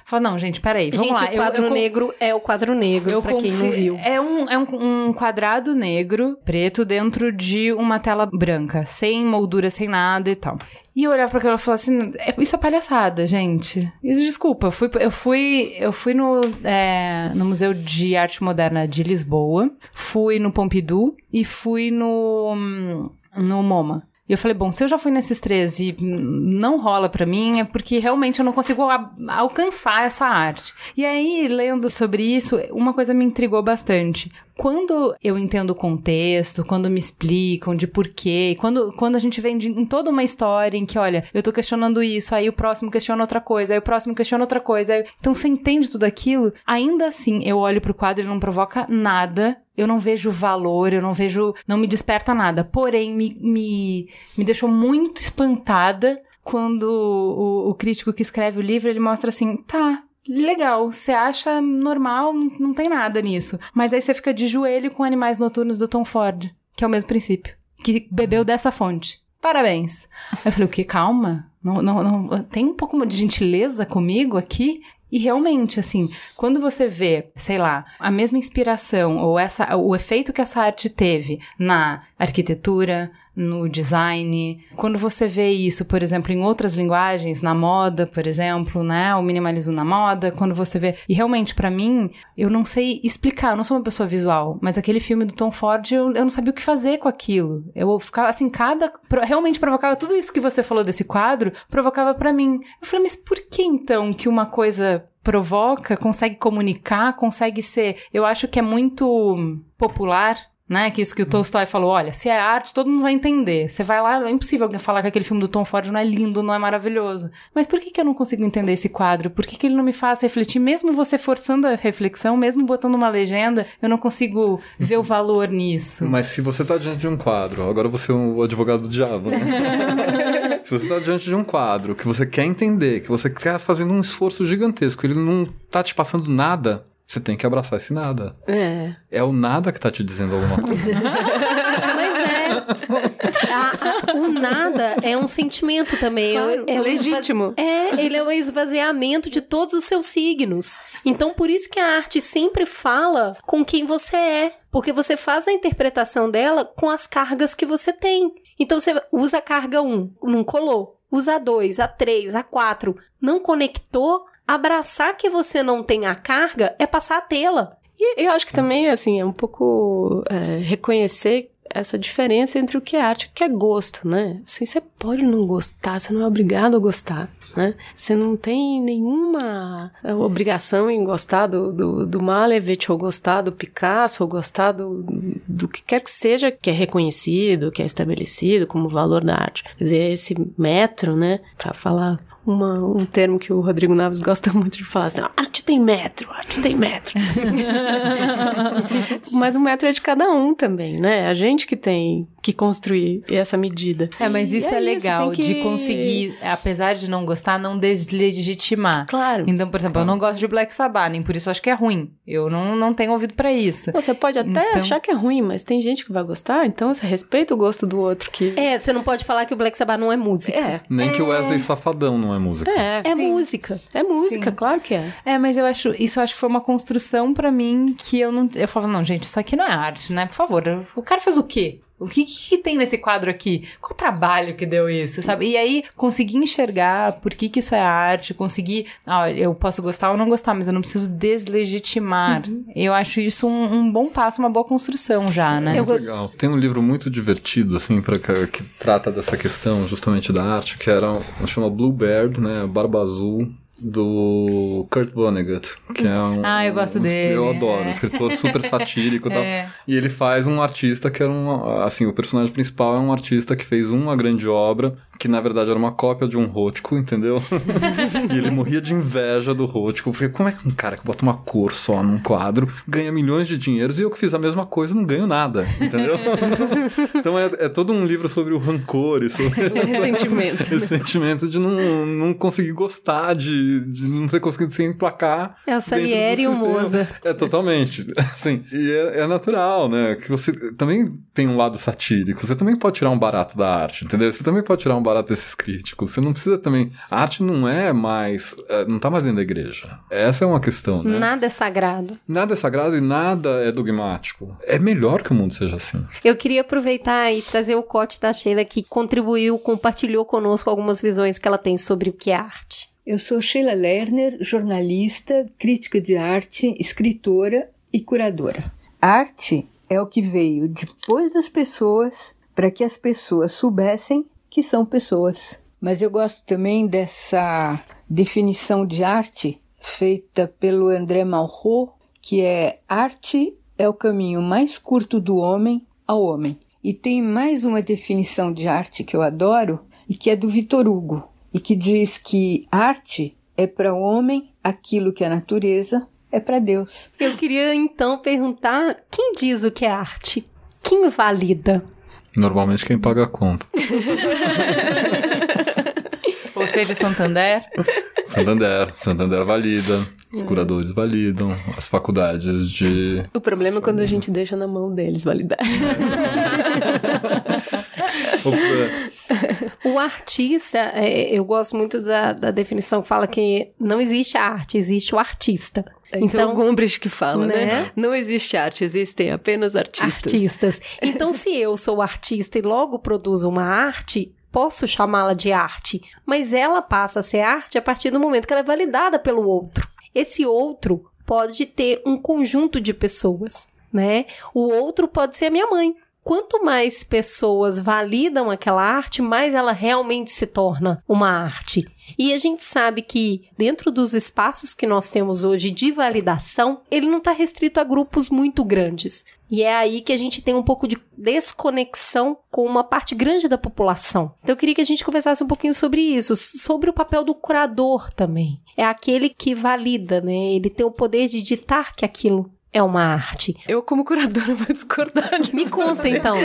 Fala, não, gente, peraí, vamos Gente, lá. o quadro eu, eu, negro é o quadro negro, eu pra quem não viu. É, um, é um, um quadrado negro, preto, dentro de uma tela branca, sem moldura, sem nada e tal. E eu olhava pra aquilo e falava assim: "É- isso é palhaçada, gente. Isso, desculpa, eu fui, eu fui, eu fui no, é, no Museu de Arte Moderna de Lisboa, fui no Pompidou e fui no, no MoMA. E eu falei, bom, se eu já fui nesses três e não rola para mim, é porque realmente eu não consigo alcançar essa arte. E aí, lendo sobre isso, uma coisa me intrigou bastante quando eu entendo o contexto, quando me explicam de porquê, quando, quando a gente vem de, em toda uma história em que, olha, eu tô questionando isso, aí o próximo questiona outra coisa, aí o próximo questiona outra coisa, aí... então você entende tudo aquilo, ainda assim eu olho pro quadro e não provoca nada, eu não vejo valor, eu não vejo, não me desperta nada, porém me, me, me deixou muito espantada quando o, o crítico que escreve o livro, ele mostra assim, tá, legal, você acha normal, não tem nada nisso. Mas aí você fica de joelho com Animais Noturnos do Tom Ford, que é o mesmo princípio, que bebeu dessa fonte. Parabéns. Eu falei, o que? Calma. Não, não, não, tem um pouco de gentileza comigo aqui? E realmente, assim, quando você vê, sei lá, a mesma inspiração ou essa, o efeito que essa arte teve na arquitetura, no design. Quando você vê isso, por exemplo, em outras linguagens, na moda, por exemplo, né, o minimalismo na moda, quando você vê, e realmente para mim, eu não sei explicar, eu não sou uma pessoa visual, mas aquele filme do Tom Ford, eu, eu não sabia o que fazer com aquilo. Eu ficava assim, cada realmente provocava tudo isso que você falou desse quadro, provocava para mim. Eu falei, mas por que então que uma coisa provoca, consegue comunicar, consegue ser. Eu acho que é muito popular né? Que isso que o Tolstói falou, olha, se é arte, todo mundo vai entender. Você vai lá, é impossível alguém falar que aquele filme do Tom Ford não é lindo, não é maravilhoso. Mas por que, que eu não consigo entender esse quadro? Por que, que ele não me faz refletir, mesmo você forçando a reflexão, mesmo botando uma legenda, eu não consigo ver o valor nisso. Mas se você tá diante de um quadro, agora você é o advogado do diabo, né? se você tá diante de um quadro que você quer entender, que você quer fazendo um esforço gigantesco, ele não tá te passando nada, você tem que abraçar esse nada. É. É o nada que tá te dizendo alguma coisa. Mas é. A, a, o nada é um sentimento também. Claro, é, é legítimo. É, ele é um esvaziamento de todos os seus signos. Então, por isso que a arte sempre fala com quem você é. Porque você faz a interpretação dela com as cargas que você tem. Então, você usa a carga 1, não colou. Usa a 2, a 3, a 4, não conectou, abraçar que você não tem a carga é passar a tê-la. E eu acho que também, assim, é um pouco é, reconhecer essa diferença entre o que é arte e o que é gosto, né? Assim, você pode não gostar, você não é obrigado a gostar, né? Você não tem nenhuma é, obrigação em gostar do, do, do Malevich, ou gostar do Picasso, ou gostar do, do que quer que seja que é reconhecido, que é estabelecido como valor da arte. Quer dizer, esse metro, né, para falar uma, um termo que o Rodrigo Naves gosta muito de falar assim, arte tem metro, arte tem metro. mas o metro é de cada um também, né? A gente que tem que construir essa medida. É, mas isso é, é, legal isso, que... de conseguir, apesar de não gostar, não deslegitimar. Claro. Então, por exemplo, claro. eu não gosto de Black Sabbath, nem por isso acho que é ruim. Eu não, não tenho ouvido para isso. Você pode até então... achar que é ruim, mas tem gente que vai gostar, então você respeita o gosto do outro que É, você não pode falar que o Black Sabbath não é música. É. Nem é... que o Wesley Safadão não é música. É, é música. É música, sim. claro que é. É, mas eu acho, isso eu acho que foi uma construção para mim que eu não, eu falava, não, gente, isso aqui não é arte, né? Por favor, o cara fez o quê? O que, que, tem nesse quadro aqui? Qual o trabalho que deu isso, sabe? E aí, conseguir enxergar por que, que isso é arte, conseguir. Ah, eu posso gostar ou não gostar, mas eu não preciso deslegitimar. Uhum. Eu acho isso um, um, bom passo, uma boa construção já, né? Muito legal. Tem um livro muito divertido, assim, pra, que trata dessa questão justamente da arte, que era. chama Bluebird, né? Barba Azul do Kurt Vonnegut, que é um. Ah, eu gosto um, dele. Eu adoro, um escritor super satírico e tal. É. E ele faz um artista que era um. Assim, o personagem principal é um artista que fez uma grande obra, que na verdade era uma cópia de um Rótico, entendeu? e ele morria de inveja do Rótico, porque como é que um cara que bota uma cor só num quadro ganha milhões de dinheiros e eu que fiz a mesma coisa não ganho nada, entendeu? então é, é, todo um livro sobre o rancor e sobre. Esse sentimento. Esse sentimento de não, não conseguir gostar de de, não ter conseguido se emplacar. É o Salieri e o Moza. É, totalmente. Assim, e é, é, natural, né? Que você também tem um lado satírico. Você também pode tirar um barato da arte, entendeu? Você também pode tirar um barato desses críticos. Você não precisa também. A arte não é mais. É, não tá mais dentro da igreja. Essa é uma questão, né? Nada é sagrado. Nada é sagrado e nada é dogmático. É melhor que o mundo seja assim. Eu queria aproveitar e trazer o cote da Sheila que contribuiu, compartilhou conosco algumas visões que ela tem sobre o que é arte. Eu sou Sheila Lerner, jornalista, crítica de arte, escritora e curadora. Arte é o que veio depois das pessoas para que as pessoas soubessem que são pessoas. Mas eu gosto também dessa definição de arte feita pelo André Malraux, que é arte é o caminho mais curto do homem ao homem. E tem mais uma definição de arte que eu adoro e que é do Vitor Hugo, e que diz que arte é para o homem aquilo que a natureza é para Deus. Eu queria então perguntar: quem diz o que é arte? Quem valida? Normalmente quem paga a conta. Ou seja, Santander? Santander. Santander valida. Os curadores validam. As faculdades de. O problema é quando a gente deixa na mão deles validar. o artista, é, eu gosto muito da, da definição que fala que não existe arte, existe o artista. Então, então o Gombrich que fala, né? né? Não existe arte, existem apenas artistas. Artistas. Então, se eu sou artista e logo produzo uma arte, posso chamá-la de arte, mas ela passa a ser arte a partir do momento que ela é validada pelo outro. Esse outro pode ter um conjunto de pessoas, né? O outro pode ser a minha mãe. Quanto mais pessoas validam aquela arte, mais ela realmente se torna uma arte. E a gente sabe que dentro dos espaços que nós temos hoje de validação, ele não está restrito a grupos muito grandes. E é aí que a gente tem um pouco de desconexão com uma parte grande da população. Então eu queria que a gente conversasse um pouquinho sobre isso, sobre o papel do curador também. É aquele que valida, né? Ele tem o poder de ditar que aquilo é uma arte. Eu, como curadora, vou discordar. De Me conta, então.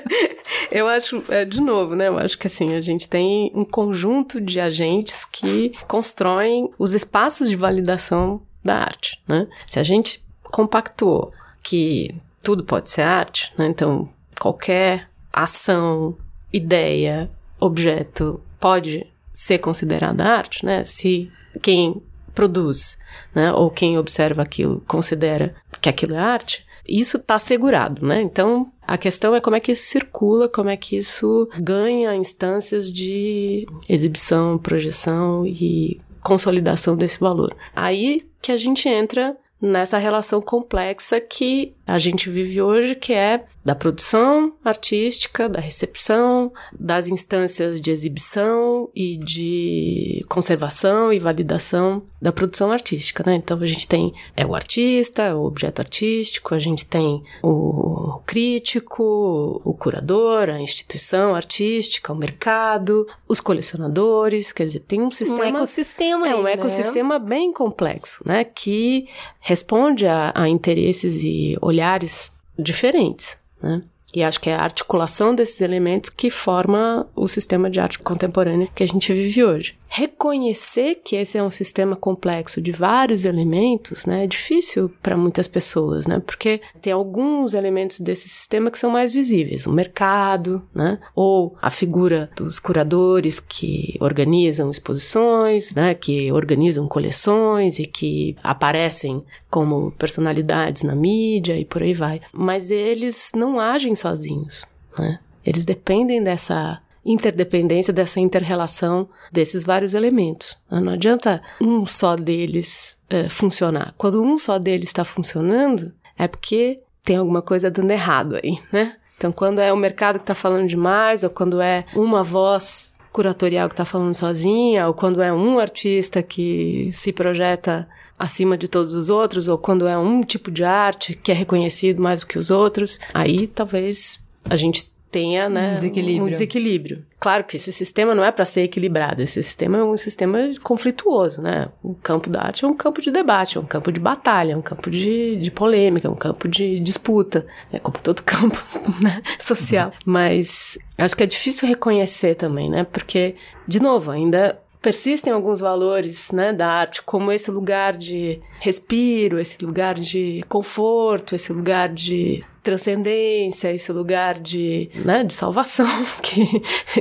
eu acho, é, de novo, né? Eu acho que assim, a gente tem um conjunto de agentes que constroem os espaços de validação da arte, né? Se a gente compactuou que tudo pode ser arte, né? Então, qualquer ação, ideia, objeto pode ser considerada arte, né? Se quem produz, né, ou quem observa aquilo considera que aquilo é arte, isso está assegurado, né? Então, a questão é como é que isso circula, como é que isso ganha instâncias de exibição, projeção e consolidação desse valor. Aí que a gente entra nessa relação complexa que a gente vive hoje, que é da produção artística, da recepção, das instâncias de exibição e de conservação e validação da produção artística, né? Então a gente tem é o artista, é o objeto artístico, a gente tem o crítico, o curador, a instituição artística, o mercado, os colecionadores, quer dizer, tem um sistema um ecossistema é um aí, ecossistema né? bem complexo, né? Que responde a, a interesses e olhares diferentes, né? E acho que é a articulação desses elementos que forma o sistema de arte contemporânea que a gente vive hoje. Reconhecer que esse é um sistema complexo de vários elementos, né, é difícil para muitas pessoas, né, porque tem alguns elementos desse sistema que são mais visíveis, o mercado, né, ou a figura dos curadores que organizam exposições, né, que organizam coleções e que aparecem como personalidades na mídia e por aí vai. Mas eles não agem sozinhos, né? Eles dependem dessa interdependência, dessa interrelação desses vários elementos. Né? Não adianta um só deles é, funcionar. Quando um só deles está funcionando, é porque tem alguma coisa dando errado aí, né? Então, quando é o mercado que está falando demais, ou quando é uma voz curatorial que está falando sozinha, ou quando é um artista que se projeta acima de todos os outros, ou quando é um tipo de arte que é reconhecido mais do que os outros, aí talvez a gente tenha né, um, desequilíbrio. um desequilíbrio. Claro que esse sistema não é para ser equilibrado, esse sistema é um sistema conflituoso, né? O campo da arte é um campo de debate, é um campo de batalha, é um campo de, de polêmica, é um campo de disputa, é como todo campo né, social. Mas acho que é difícil reconhecer também, né? Porque, de novo, ainda persistem alguns valores né, da arte, como esse lugar de respiro, esse lugar de conforto, esse lugar de transcendência, esse lugar de, né, de salvação, que,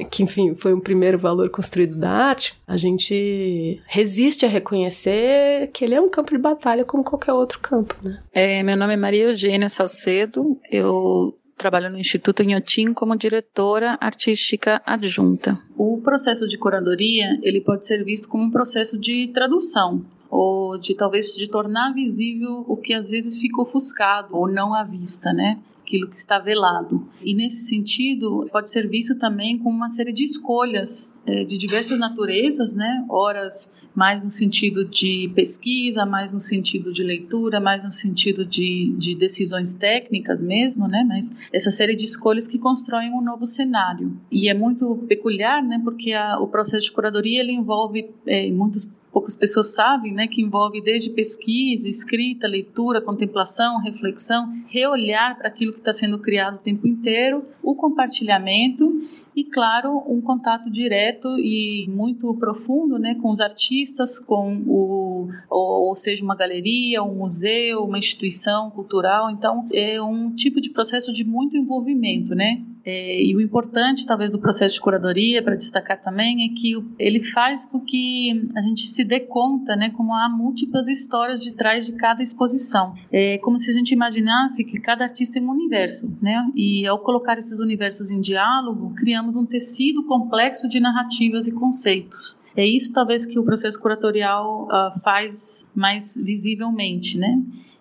que, enfim, foi um primeiro valor construído da arte, a gente resiste a reconhecer que ele é um campo de batalha como qualquer outro campo, né? É, meu nome é Maria Eugênia Salcedo, eu trabalho no Instituto Inhotim como diretora artística adjunta. O processo de curadoria, ele pode ser visto como um processo de tradução, ou de talvez de tornar visível o que às vezes fica ofuscado ou não à vista, né? Aquilo que está velado. E nesse sentido, pode ser visto também como uma série de escolhas é, de diversas naturezas, né? Horas mais no sentido de pesquisa, mais no sentido de leitura, mais no sentido de, de decisões técnicas mesmo, né? Mas essa série de escolhas que constroem um novo cenário. E é muito peculiar, né? Porque a, o processo de curadoria ele envolve é, muitos poucas pessoas sabem, né, que envolve desde pesquisa, escrita, leitura, contemplação, reflexão, reolhar para aquilo que está sendo criado o tempo inteiro, o compartilhamento e, claro, um contato direto e muito profundo né, com os artistas, com o, ou, ou seja, uma galeria, um museu, uma instituição cultural. Então, é um tipo de processo de muito envolvimento, né? É, e o importante, talvez, do processo de curadoria, para destacar também, é que ele faz com que a gente se dê conta, né, como há múltiplas histórias de trás de cada exposição. É como se a gente imaginasse que cada artista é um universo, né? E ao colocar esses universos em diálogo, criamos um tecido complexo de narrativas e conceitos. É isso, talvez, que o processo curatorial uh, faz mais visivelmente, né?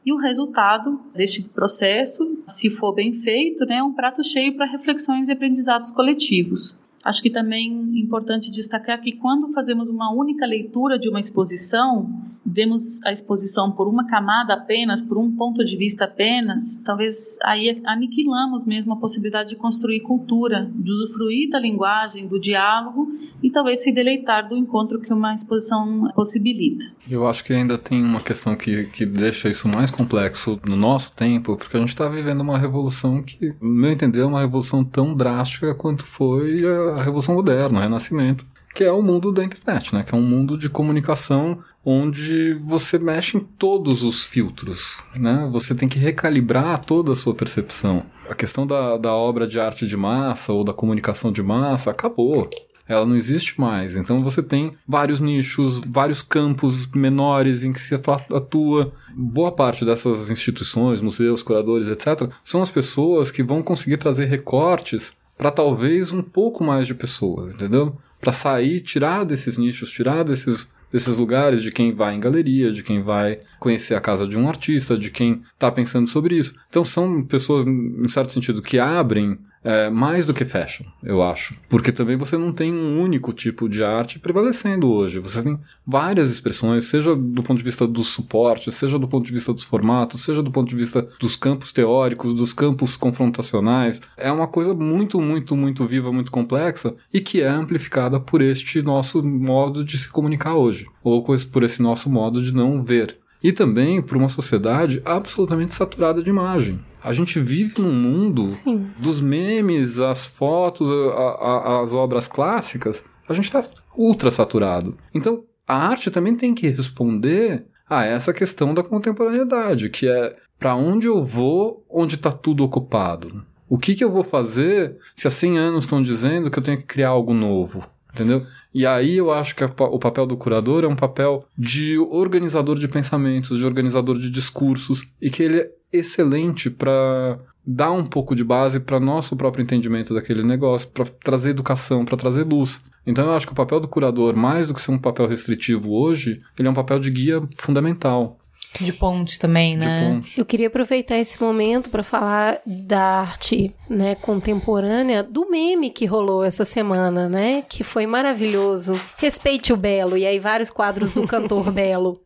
E o resultado deste processo, se for bem feito, né, é um prato cheio para reflexões e aprendizados coletivos. Acho que também é importante destacar que quando fazemos uma única leitura de uma exposição, vemos a exposição por uma camada apenas, por um ponto de vista apenas, talvez aí aniquilamos mesmo a possibilidade de construir cultura, de usufruir da linguagem, do diálogo e talvez se deleitar do encontro que uma exposição possibilita. Eu acho que ainda tem uma questão que, que deixa isso mais complexo no nosso tempo, porque a gente está vivendo uma revolução que, no meu entender, é uma revolução tão drástica quanto foi a Revolução Moderna, o Renascimento, que é o mundo da internet, né? Que é um mundo de comunicação onde você mexe em todos os filtros, né? Você tem que recalibrar toda a sua percepção. A questão da, da obra de arte de massa ou da comunicação de massa acabou. Ela não existe mais. Então você tem vários nichos, vários campos menores em que se atua. Boa parte dessas instituições, museus, curadores, etc., são as pessoas que vão conseguir trazer recortes para talvez um pouco mais de pessoas, entendeu? Para sair, tirar desses nichos, tirar desses desses lugares de quem vai em galeria, de quem vai conhecer a casa de um artista, de quem está pensando sobre isso. Então são pessoas, em certo sentido, que abrem é, mais do que fashion, eu acho. Porque também você não tem um único tipo de arte prevalecendo hoje. Você tem várias expressões, seja do ponto de vista dos suportes, seja do ponto de vista dos formatos, seja do ponto de vista dos campos teóricos, dos campos confrontacionais. É uma coisa muito, muito, muito viva, muito complexa e que é amplificada por este nosso modo de se comunicar hoje, ou por esse nosso modo de não ver. E também por uma sociedade absolutamente saturada de imagem. A gente vive num mundo Sim. dos memes, as fotos, a, a, as obras clássicas. A gente está ultra saturado. Então, a arte também tem que responder a essa questão da contemporaneidade, que é para onde eu vou, onde está tudo ocupado. O que, que eu vou fazer se há 100 anos estão dizendo que eu tenho que criar algo novo? Entendeu? E aí eu acho que a, o papel do curador é um papel de organizador de pensamentos, de organizador de discursos, e que ele é excelente para dar um pouco de base para nosso próprio entendimento daquele negócio, para trazer educação, para trazer luz. Então eu acho que o papel do curador, mais do que ser um papel restritivo hoje, ele é um papel de guia fundamental. De ponte também, né? Ponte. Eu queria aproveitar esse momento para falar da arte, né, contemporânea, do meme que rolou essa semana, né, que foi maravilhoso. Respeite o Belo e aí vários quadros do cantor Belo.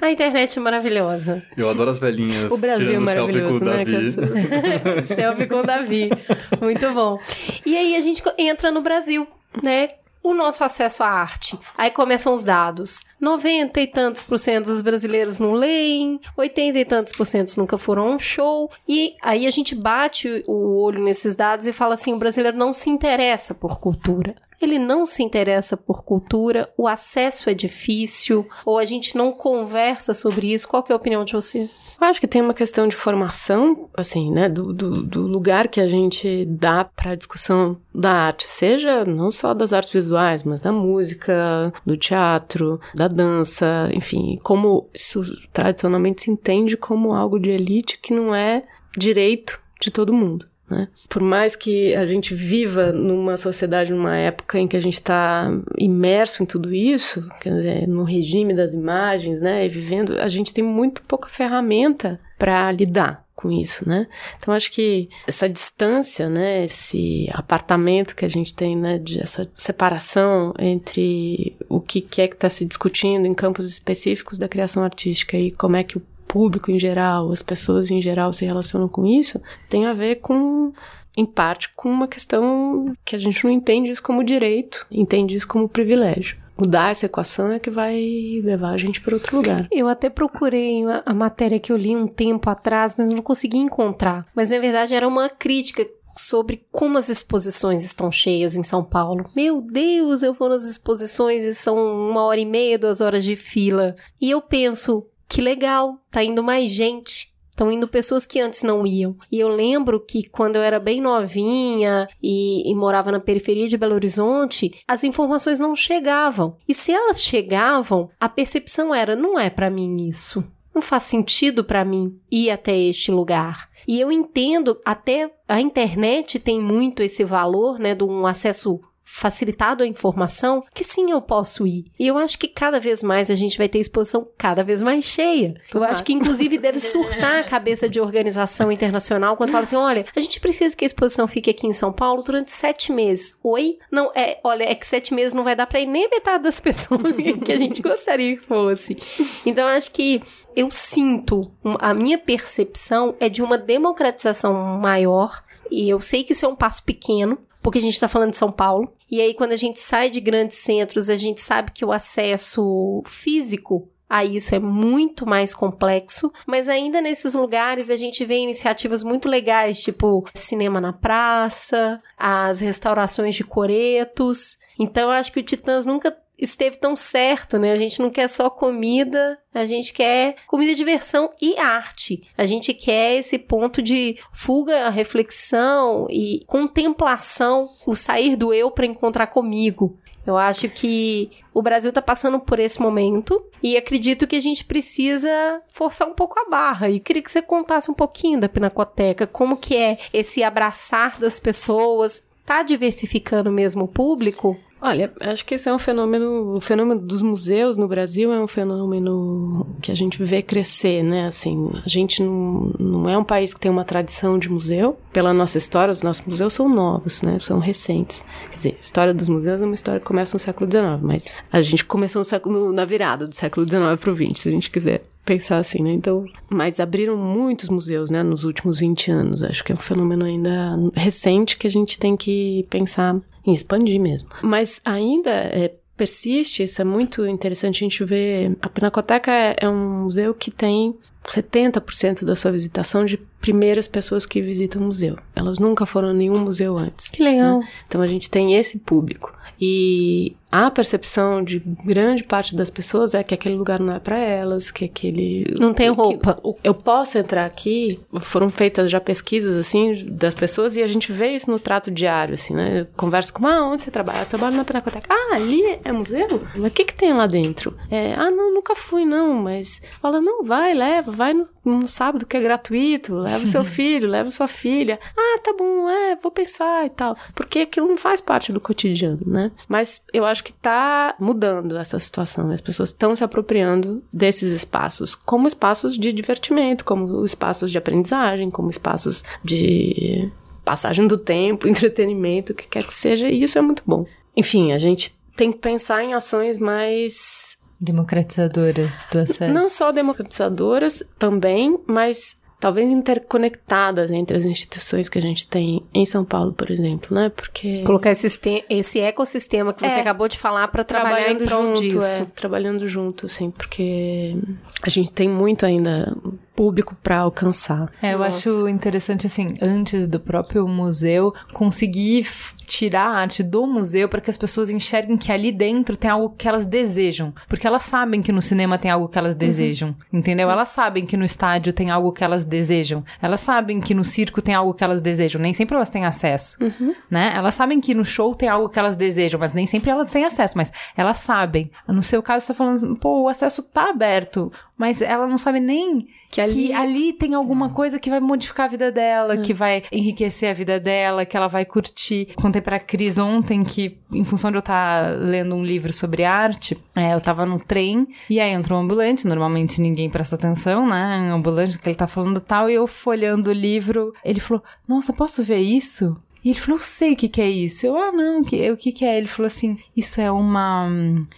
A internet é maravilhosa. Eu adoro as velhinhas. O Brasil é maravilhoso, né? Davi. selfie com o Davi. Muito bom. E aí a gente entra no Brasil, né? O nosso acesso à arte. Aí começam os dados. 90 e tantos por cento dos brasileiros não leem, 80 e tantos por cento nunca foram a um show. E aí a gente bate o olho nesses dados e fala assim: o brasileiro não se interessa por cultura ele não se interessa por cultura, o acesso é difícil, ou a gente não conversa sobre isso. Qual é a opinião de vocês? Eu acho que tem uma questão de formação, assim, né, do, do, do lugar que a gente dá para a discussão da arte, seja não só das artes visuais, mas da música, do teatro, da dança, enfim, como isso tradicionalmente se entende como algo de elite que não é direito de todo mundo. Né? Por mais que a gente viva numa sociedade, numa época em que a gente está imerso em tudo isso, quer dizer, no regime das imagens, né, e vivendo, a gente tem muito pouca ferramenta para lidar com isso, né? Então acho que essa distância, né, esse apartamento que a gente tem, né, de essa separação entre o que é que está se discutindo em campos específicos da criação artística e como é que o público em geral, as pessoas em geral se relacionam com isso, tem a ver com em parte com uma questão que a gente não entende isso como direito, entende isso como privilégio. Mudar essa equação é que vai levar a gente para outro lugar. Eu até procurei a matéria que eu li um tempo atrás, mas não consegui encontrar. Mas na verdade era uma crítica sobre como as exposições estão cheias em São Paulo. Meu Deus, eu vou nas exposições e são uma hora e meia, duas horas de fila. E eu penso, que legal, tá indo mais gente. Estão indo pessoas que antes não iam. E eu lembro que quando eu era bem novinha e, e, morava na periferia de Belo Horizonte, as informações não chegavam. E se elas chegavam, a percepção era: não é para mim isso. Não faz sentido para mim ir até este lugar. E eu entendo, até a internet tem muito esse valor, né, de um acesso facilitado a informação, que sim, eu posso ir. E eu acho que cada vez mais a gente vai ter exposição cada vez mais cheia. Eu acho que, inclusive, deve surtar a cabeça de organização internacional quando fala assim: olha, a gente precisa que a exposição fique aqui em São Paulo durante sete meses. Oi? Não, é, olha, é que sete meses não vai dar para ir nem metade das pessoas que a gente gostaria que fosse. Então, acho que eu sinto, a minha percepção é de uma democratização maior. E eu sei que isso é um passo pequeno, porque a gente está falando de São Paulo. E aí, quando a gente sai de grandes centros, a gente sabe que o acesso físico a isso é muito mais complexo, mas ainda nesses lugares a gente vê iniciativas muito legais, tipo cinema na praça, as restaurações de coretos. Então eu acho que o Titãs nunca esteve tão certo, né? A gente não quer só comida, a gente quer comida, diversão e arte. A gente quer esse ponto de fuga, reflexão e contemplação, o sair do eu para encontrar comigo. Eu acho que o Brasil está passando por esse momento e acredito que a gente precisa forçar um pouco a barra. E queria que você contasse um pouquinho da Pinacoteca, como que é esse abraçar das pessoas, tá diversificando mesmo o público? Olha, acho que esse é um fenômeno, o fenômeno dos museus no Brasil é um fenômeno que a gente vê crescer, né? Assim, a gente não, não é um país que tem uma tradição de museu. Pela nossa história, os nossos museus são novos, né? São recentes. Quer dizer, a história dos museus é uma história que começa no século XIX, mas a gente começou no século, na virada do século XIX para o XX, se a gente quiser pensar assim, né? Então, mas abriram muitos museus, né, nos últimos 20 anos. Acho que é um fenômeno ainda recente que a gente tem que pensar em expandir mesmo. Mas ainda é, persiste, isso é muito interessante a gente ver. A Pinacoteca é, é um museu que tem 70% da sua visitação de primeiras pessoas que visitam o museu. Elas nunca foram a nenhum museu antes. Que legal. Né? Então a gente tem esse público. E a percepção de grande parte das pessoas é que aquele lugar não é para elas, que aquele não tem roupa. Eu posso entrar aqui. Foram feitas já pesquisas assim das pessoas e a gente vê isso no trato diário, assim, né? Eu converso com, ah, onde você trabalha? Eu trabalho na Pinacoteca. Ah, ali é museu? Mas o que que tem lá dentro? É, ah, não, nunca fui não, mas fala, não, vai, leva, vai no, no sábado que é gratuito, leva o seu filho, leva sua filha. Ah, tá bom, é, vou pensar e tal. Porque aquilo não faz parte do cotidiano, né? Mas eu acho que tá mudando essa situação. As pessoas estão se apropriando desses espaços como espaços de divertimento, como espaços de aprendizagem, como espaços de passagem do tempo, entretenimento, o que quer que seja, e isso é muito bom. Enfim, a gente tem que pensar em ações mais democratizadoras do acesso. Não só democratizadoras também, mas talvez interconectadas entre as instituições que a gente tem em São Paulo, por exemplo, né? Porque colocar esse, esse ecossistema que você é, acabou de falar para trabalhar em prol junto, disso. É, trabalhando junto, assim, porque a gente tem muito ainda público para alcançar. É, eu Nossa. acho interessante assim, antes do próprio museu conseguir tirar a arte do museu para que as pessoas enxerguem que ali dentro tem algo que elas desejam, porque elas sabem que no cinema tem algo que elas uhum. desejam, uhum. entendeu? Elas sabem que no estádio tem algo que elas desejam. Elas sabem que no circo tem algo que elas desejam, nem sempre elas têm acesso, uhum. né? Elas sabem que no show tem algo que elas desejam, mas nem sempre elas têm acesso, mas elas sabem. No seu caso, você tá falando, pô, o acesso tá aberto. Mas ela não sabe nem que ali, que ali tem alguma coisa que vai modificar a vida dela, é. que vai enriquecer a vida dela, que ela vai curtir. Contei pra Cris ontem que, em função de eu estar tá lendo um livro sobre arte, é, eu tava no trem e aí entrou um ambulante, normalmente ninguém presta atenção, né? Um ambulante que ele tá falando tal, e eu folhando o livro, ele falou: Nossa, posso ver isso? E ele falou, eu sei o que, que é isso. Eu, ah, não, que, o que, que é? Ele falou assim, isso é uma.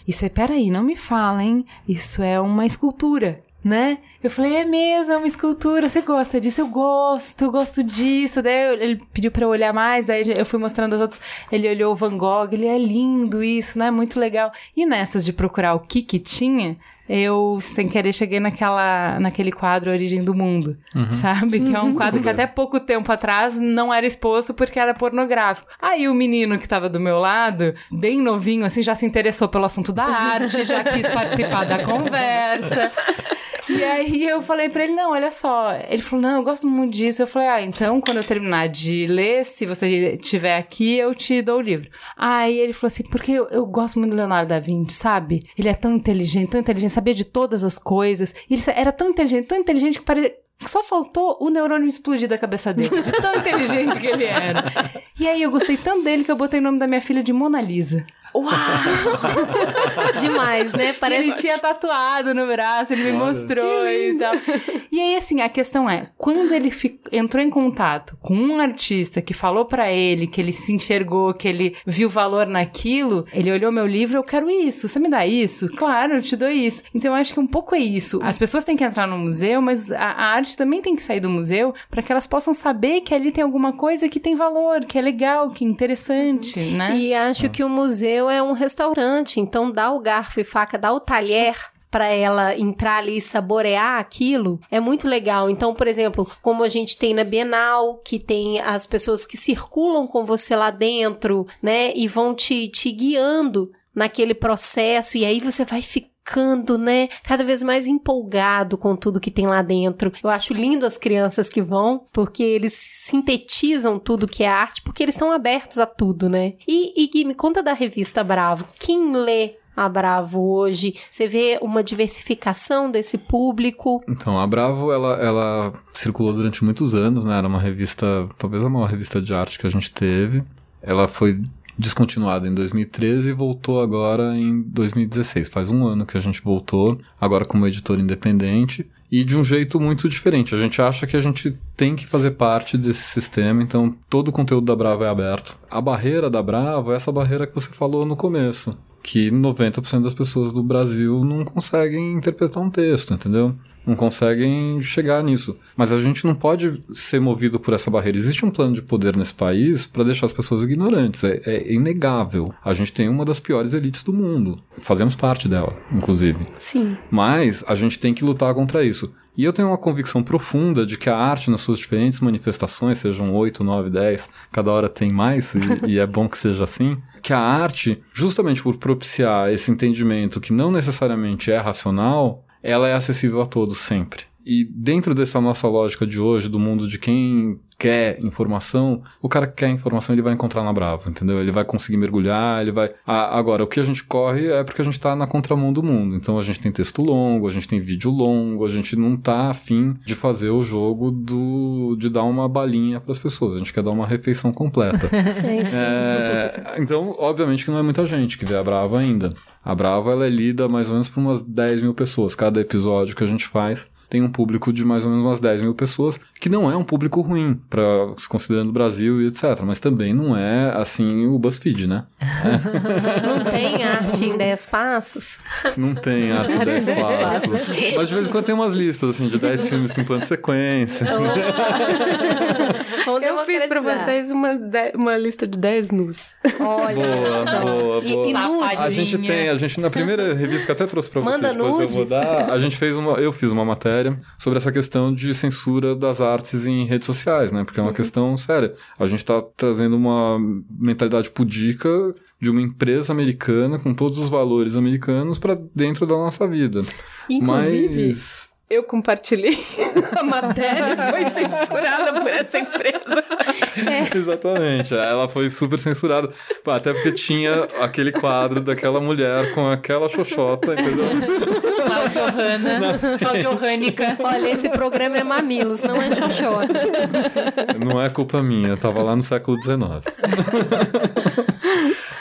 Isso é, peraí, não me falem. Isso é uma escultura né? Eu falei, é mesmo, é uma escultura, você gosta disso? Eu gosto, eu gosto disso. Daí ele pediu para eu olhar mais, daí eu fui mostrando os outros. Ele olhou o Van Gogh, ele é lindo isso, né? Muito legal. E nessas de procurar o que que tinha, eu, sem querer, cheguei naquela, naquele quadro Origem do Mundo, uhum. sabe? Que é um uhum. quadro que até pouco tempo atrás não era exposto porque era pornográfico. Aí o menino que tava do meu lado, bem novinho, assim, já se interessou pelo assunto da arte, já quis participar da conversa. E aí eu falei pra ele, não, olha só. Ele falou, não, eu gosto muito disso. Eu falei, ah, então quando eu terminar de ler, se você estiver aqui, eu te dou o livro. Aí ele falou assim, porque eu, eu gosto muito do Leonardo da Vinci, sabe? Ele é tão inteligente, tão inteligente, sabia de todas as coisas. E ele era tão inteligente, tão inteligente que parecia só faltou o neurônio explodir da cabeça dele, de tão inteligente que ele era. E aí eu gostei tanto dele que eu botei o nome da minha filha de Mona Lisa. Uau! Demais, né? Parece... Ele tinha tatuado no braço, ele me mostrou e tal. E aí, assim, a questão é, quando ele entrou em contato com um artista que falou para ele que ele se enxergou, que ele viu valor naquilo, ele olhou meu livro, eu quero isso, você me dá isso? Claro, eu te dou isso. Então, eu acho que um pouco é isso. As pessoas têm que entrar no museu, mas a, a arte também tem que sair do museu para que elas possam saber que ali tem alguma coisa que tem valor, que é legal, que é interessante, né? E acho que o museu museu é um restaurante, então dá o garfo e faca, dá o talher para ela entrar ali e saborear aquilo, é muito legal. Então, por exemplo, como a gente tem na Bienal, que tem as pessoas que circulam com você lá dentro, né, e vão te, te guiando naquele processo, e aí você vai ficar ficando, né, cada vez mais empolgado com tudo que tem lá dentro. Eu acho lindo as crianças que vão, porque eles sintetizam tudo que é arte, porque eles estão abertos a tudo, né? E, e Gui, me conta da revista Bravo. Quem lê a Bravo hoje? Você vê uma diversificação desse público? Então, a Bravo, ela, ela circulou durante muitos anos, né? Era uma revista, talvez a maior revista de arte que a gente teve. Ela foi descontinuada em 2013 e voltou agora em 2016. Faz um ano que a gente voltou, agora como editor independente e de um jeito muito diferente. A gente acha que a gente tem que fazer parte desse sistema, então todo o conteúdo da Bravo é aberto. A barreira da Bravo é essa barreira que você falou no começo, que 90% das pessoas do Brasil não conseguem interpretar um texto, entendeu? Não conseguem chegar nisso. Mas a gente não pode ser movido por essa barreira. Existe um plano de poder nesse país para deixar as pessoas ignorantes. É, é, inegável. A gente tem uma das piores elites do mundo. Fazemos parte dela, inclusive. Sim. Mas a gente tem que lutar contra isso. E eu tenho uma convicção profunda de que a arte, nas suas diferentes manifestações, sejam 8, 9, 10, cada hora tem mais, e, e é bom que seja assim, que a arte, justamente por propiciar esse entendimento que não necessariamente é racional, ela é acessível a todos sempre. E dentro dessa nossa lógica de hoje, do mundo de quem quer informação, o cara que quer informação ele vai encontrar na Bravo, entendeu? Ele vai conseguir mergulhar, ele vai. Ah, agora, o que a gente corre é porque a gente está na contramão do mundo. Então a gente tem texto longo, a gente tem vídeo longo, a gente não tá afim de fazer o jogo do de dar uma balinha para as pessoas. A gente quer dar uma refeição completa. é. É, então, obviamente que não é muita gente que vê a Bravo ainda. A Bravo ela é lida mais ou menos por umas 10 mil pessoas. Cada episódio que a gente faz tem um público de mais ou menos umas 10 mil pessoas, que não é um público ruim, para se considerando o Brasil e etc. Mas também não é, assim, o BuzzFeed, né? não tem arte em 10 passos? Não tem arte em 10 passos. Mas de vez em quando tem umas listas, assim, de 10 filmes com plano de sequência. Eu fiz pra vocês uma, uma lista de 10 nus. Olha boa, só. boa, boa. E, e nude. A gente tem, a gente na primeira revista que até trouxe pra vocês, depois nudes. eu vou dar, a gente fez uma, eu fiz uma matéria sobre essa questão de censura das artes em redes sociais, né? Porque é uma uhum. questão séria. A gente tá trazendo uma mentalidade pudica de uma empresa americana com todos os valores americanos para dentro da nossa vida. Inclusive, Mas eu compartilhei a matéria foi censurada por essa empresa. É. Exatamente, ela foi super censurada. Até porque tinha aquele quadro daquela mulher com aquela xoxota, entendeu? Johanna. Johannica. Olha, esse programa é Mamilos, não é Xoxota. Não é culpa minha, eu tava lá no século XIX.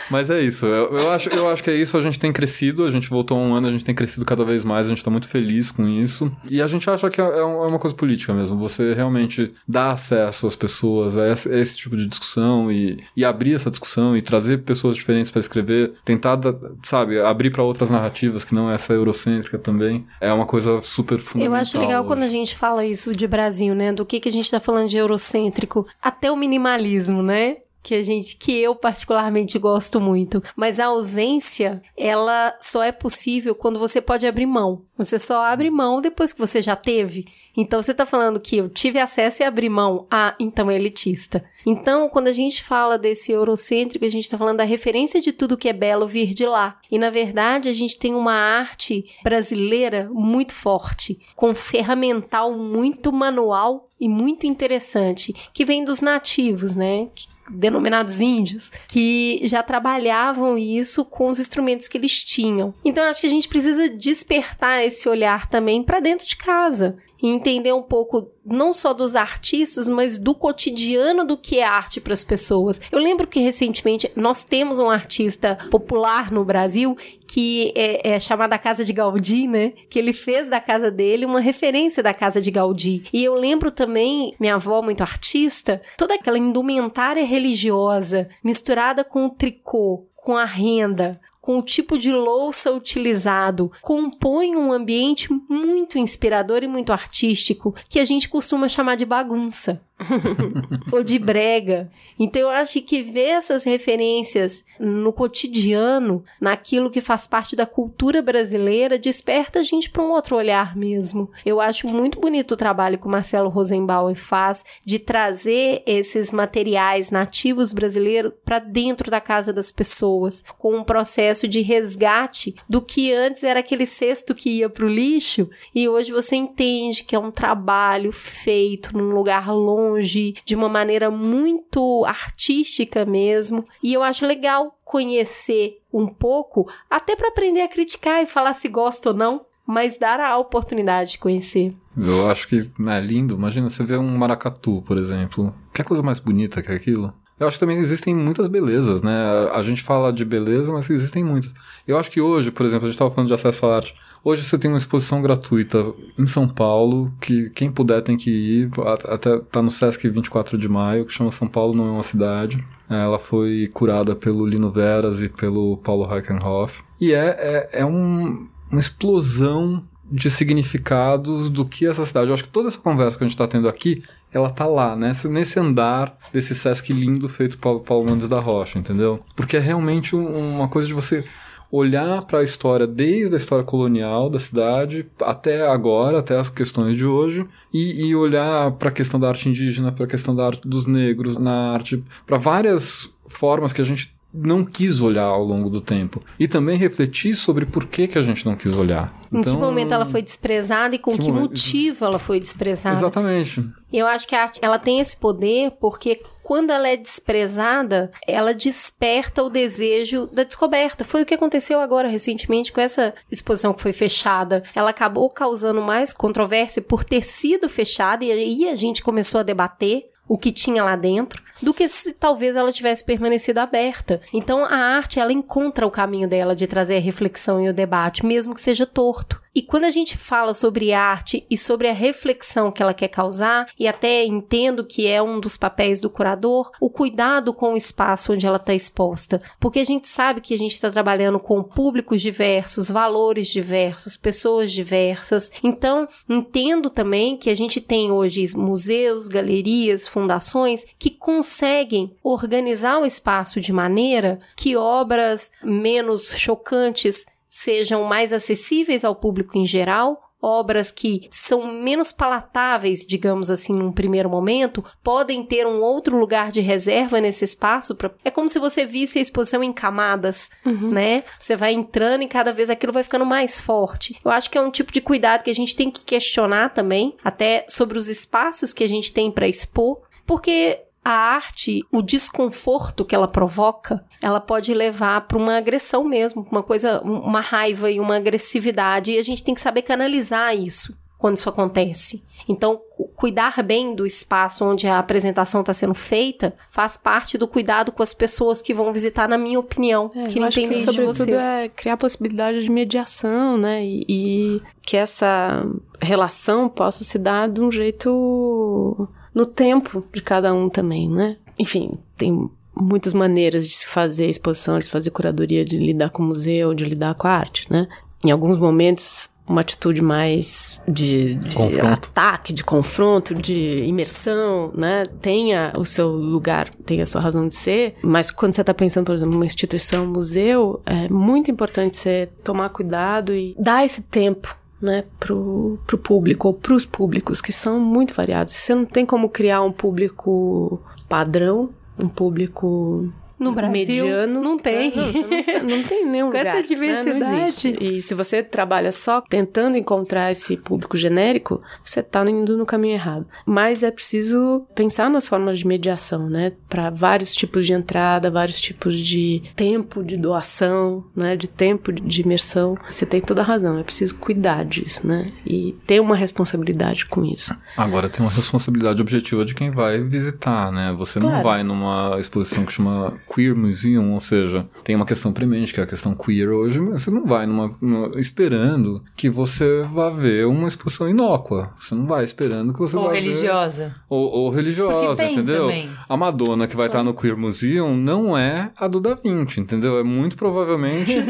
Mas é isso, eu, eu, acho, eu acho que é isso, a gente tem crescido, a gente voltou um ano, a gente tem crescido cada vez mais, a gente tá muito feliz com isso. E a gente acha que é, é, é uma coisa política mesmo, você realmente dá acesso às pessoas a esse, a esse tipo de discussão e, e abrir essa discussão e trazer pessoas diferentes para escrever, tentar, sabe, abrir para outras narrativas que não é essa eurocêntrica também, é uma coisa super fundamental. Eu acho legal hoje. quando a gente fala isso de Brasil, né, do que, que a gente tá falando de eurocêntrico, até o minimalismo, né? Que a gente, que eu particularmente gosto muito. Mas a ausência, ela só é possível quando você pode abrir mão. Você só abre mão depois que você já teve. Então você está falando que eu tive acesso e abri mão. Ah, então é elitista. Então, quando a gente fala desse eurocêntrico, a gente está falando da referência de tudo que é belo vir de lá. E na verdade, a gente tem uma arte brasileira muito forte, com ferramental muito manual e muito interessante, que vem dos nativos, né? Denominados índios, que já trabalhavam isso com os instrumentos que eles tinham. Então acho que a gente precisa despertar esse olhar também para dentro de casa e entender um pouco não só dos artistas, mas do cotidiano do que é arte para as pessoas. Eu lembro que recentemente nós temos um artista popular no Brasil que é, é chamada Casa de Gaudí, né? Que ele fez da casa dele uma referência da Casa de Gaudí. E eu lembro também, minha avó muito artista, toda aquela indumentária religiosa misturada com o tricô, com a renda, com o tipo de louça utilizado, compõe um ambiente muito inspirador e muito artístico que a gente costuma chamar de bagunça. ou de brega. Então eu acho que ver essas referências no cotidiano, naquilo que faz parte da cultura brasileira, desperta a gente para um outro olhar mesmo. Eu acho muito bonito o trabalho que o Marcelo Rosenbaum faz de trazer esses materiais nativos brasileiros para dentro da casa das pessoas, com um processo de resgate do que antes era aquele cesto que ia para o lixo e hoje você entende que é um trabalho feito num lugar longe longe, de uma maneira muito artística mesmo. E eu acho legal conhecer um pouco, até para aprender a criticar e falar se gosta ou não, mas dar a oportunidade de conhecer. Eu acho que é lindo. Imagina você ver um maracatu, por exemplo. Que coisa mais bonita que aquilo? Eu acho que também existem muitas belezas, né? A gente fala de beleza, mas existem muitas. Eu acho que hoje, por exemplo, a gente estava falando de acesso à arte. Hoje você tem uma exposição gratuita em São Paulo, que quem puder tem que ir. Até tá no Sesc 24 de maio, que chama São Paulo Não é uma Cidade. Ela foi curada pelo Lino Veras e pelo Paulo Reichenhoff. E é, é, é um, uma explosão de significados do que essa cidade. Eu acho que toda essa conversa que a gente está tendo aqui ela tá lá, nesse, nesse andar desse Sesc lindo feito por Paulo Mendes da Rocha, entendeu? Porque é realmente uma coisa de você olhar para a história desde a história colonial da cidade até agora, até as questões de hoje, e, e olhar para a questão da arte indígena, para a questão da arte dos negros, na arte, para várias formas que a gente não quis olhar ao longo do tempo. E também refletir sobre por que, que a gente não quis olhar. Em então, que momento ela foi desprezada e com que, que motivo ela foi desprezada. Exatamente. Eu acho que a arte ela tem esse poder porque quando ela é desprezada, ela desperta o desejo da descoberta. Foi o que aconteceu agora recentemente com essa exposição que foi fechada. Ela acabou causando mais controvérsia por ter sido fechada e aí a gente começou a debater o que tinha lá dentro do que se talvez ela tivesse permanecido aberta. Então a arte ela encontra o caminho dela de trazer a reflexão e o debate, mesmo que seja torto. E quando a gente fala sobre arte e sobre a reflexão que ela quer causar, e até entendo que é um dos papéis do curador, o cuidado com o espaço onde ela está exposta. Porque a gente sabe que a gente está trabalhando com públicos diversos, valores diversos, pessoas diversas. Então, entendo também que a gente tem hoje museus, galerias, fundações que conseguem organizar o espaço de maneira que obras menos chocantes sejam mais acessíveis ao público em geral, obras que são menos palatáveis, digamos assim, num primeiro momento, podem ter um outro lugar de reserva nesse espaço. Pra... É como se você visse a exposição em camadas, uhum. né? Você vai entrando e cada vez aquilo vai ficando mais forte. Eu acho que é um tipo de cuidado que a gente tem que questionar também, até sobre os espaços que a gente tem para expor, porque a arte, o desconforto que ela provoca, ela pode levar para uma agressão mesmo, uma coisa, uma raiva e uma agressividade, e a gente tem que saber canalizar isso quando isso acontece. Então, cuidar bem do espaço onde a apresentação está sendo feita faz parte do cuidado com as pessoas que vão visitar, na minha opinião. É, que eu acho que, de sobretudo, vocês. é criar possibilidade de mediação, né? E, e que essa relação possa se dar de um jeito no tempo de cada um também, né? Enfim, tem muitas maneiras de se fazer exposição, de se fazer curadoria, de lidar com o museu, de lidar com a arte, né? Em alguns momentos, uma atitude mais de, de ataque, de confronto, de imersão, né? Tenha o seu lugar, tenha a sua razão de ser, mas quando você está pensando, por exemplo, numa instituição, um museu, é muito importante você tomar cuidado e dar esse tempo né, pro, pro público ou pros públicos, que são muito variados. Você não tem como criar um público padrão, um público No Brasil, mediano. não tem. Não, você não, tem- não tem nenhum Com lugar. essa né? diversidade. Não existe. E se você trabalha só tentando encontrar esse público genérico, você tá indo no caminho errado. Mas é preciso pensar nas formas de mediação, né? Para vários tipos de entrada, vários tipos de tempo de doação, né? De tempo de imersão. Você tem toda a razão. É preciso cuidar disso, né? E ter uma responsabilidade com isso. Agora tem uma responsabilidade objetiva de quem vai visitar, né? Você não Claro. vai numa exposição que chama Queer Museum, ou seja, tem uma questão premente, que é a questão queer hoje, mas você não vai numa, numa- esperando que você vá ver uma exposição inócua. Você não vai esperando que você Ou vai religiosa. ver... Ou, ou religiosa, entendeu? também. A Madonna que vai estar no Queer Museum não é a do Da Vinci, entendeu? É muito provavelmente...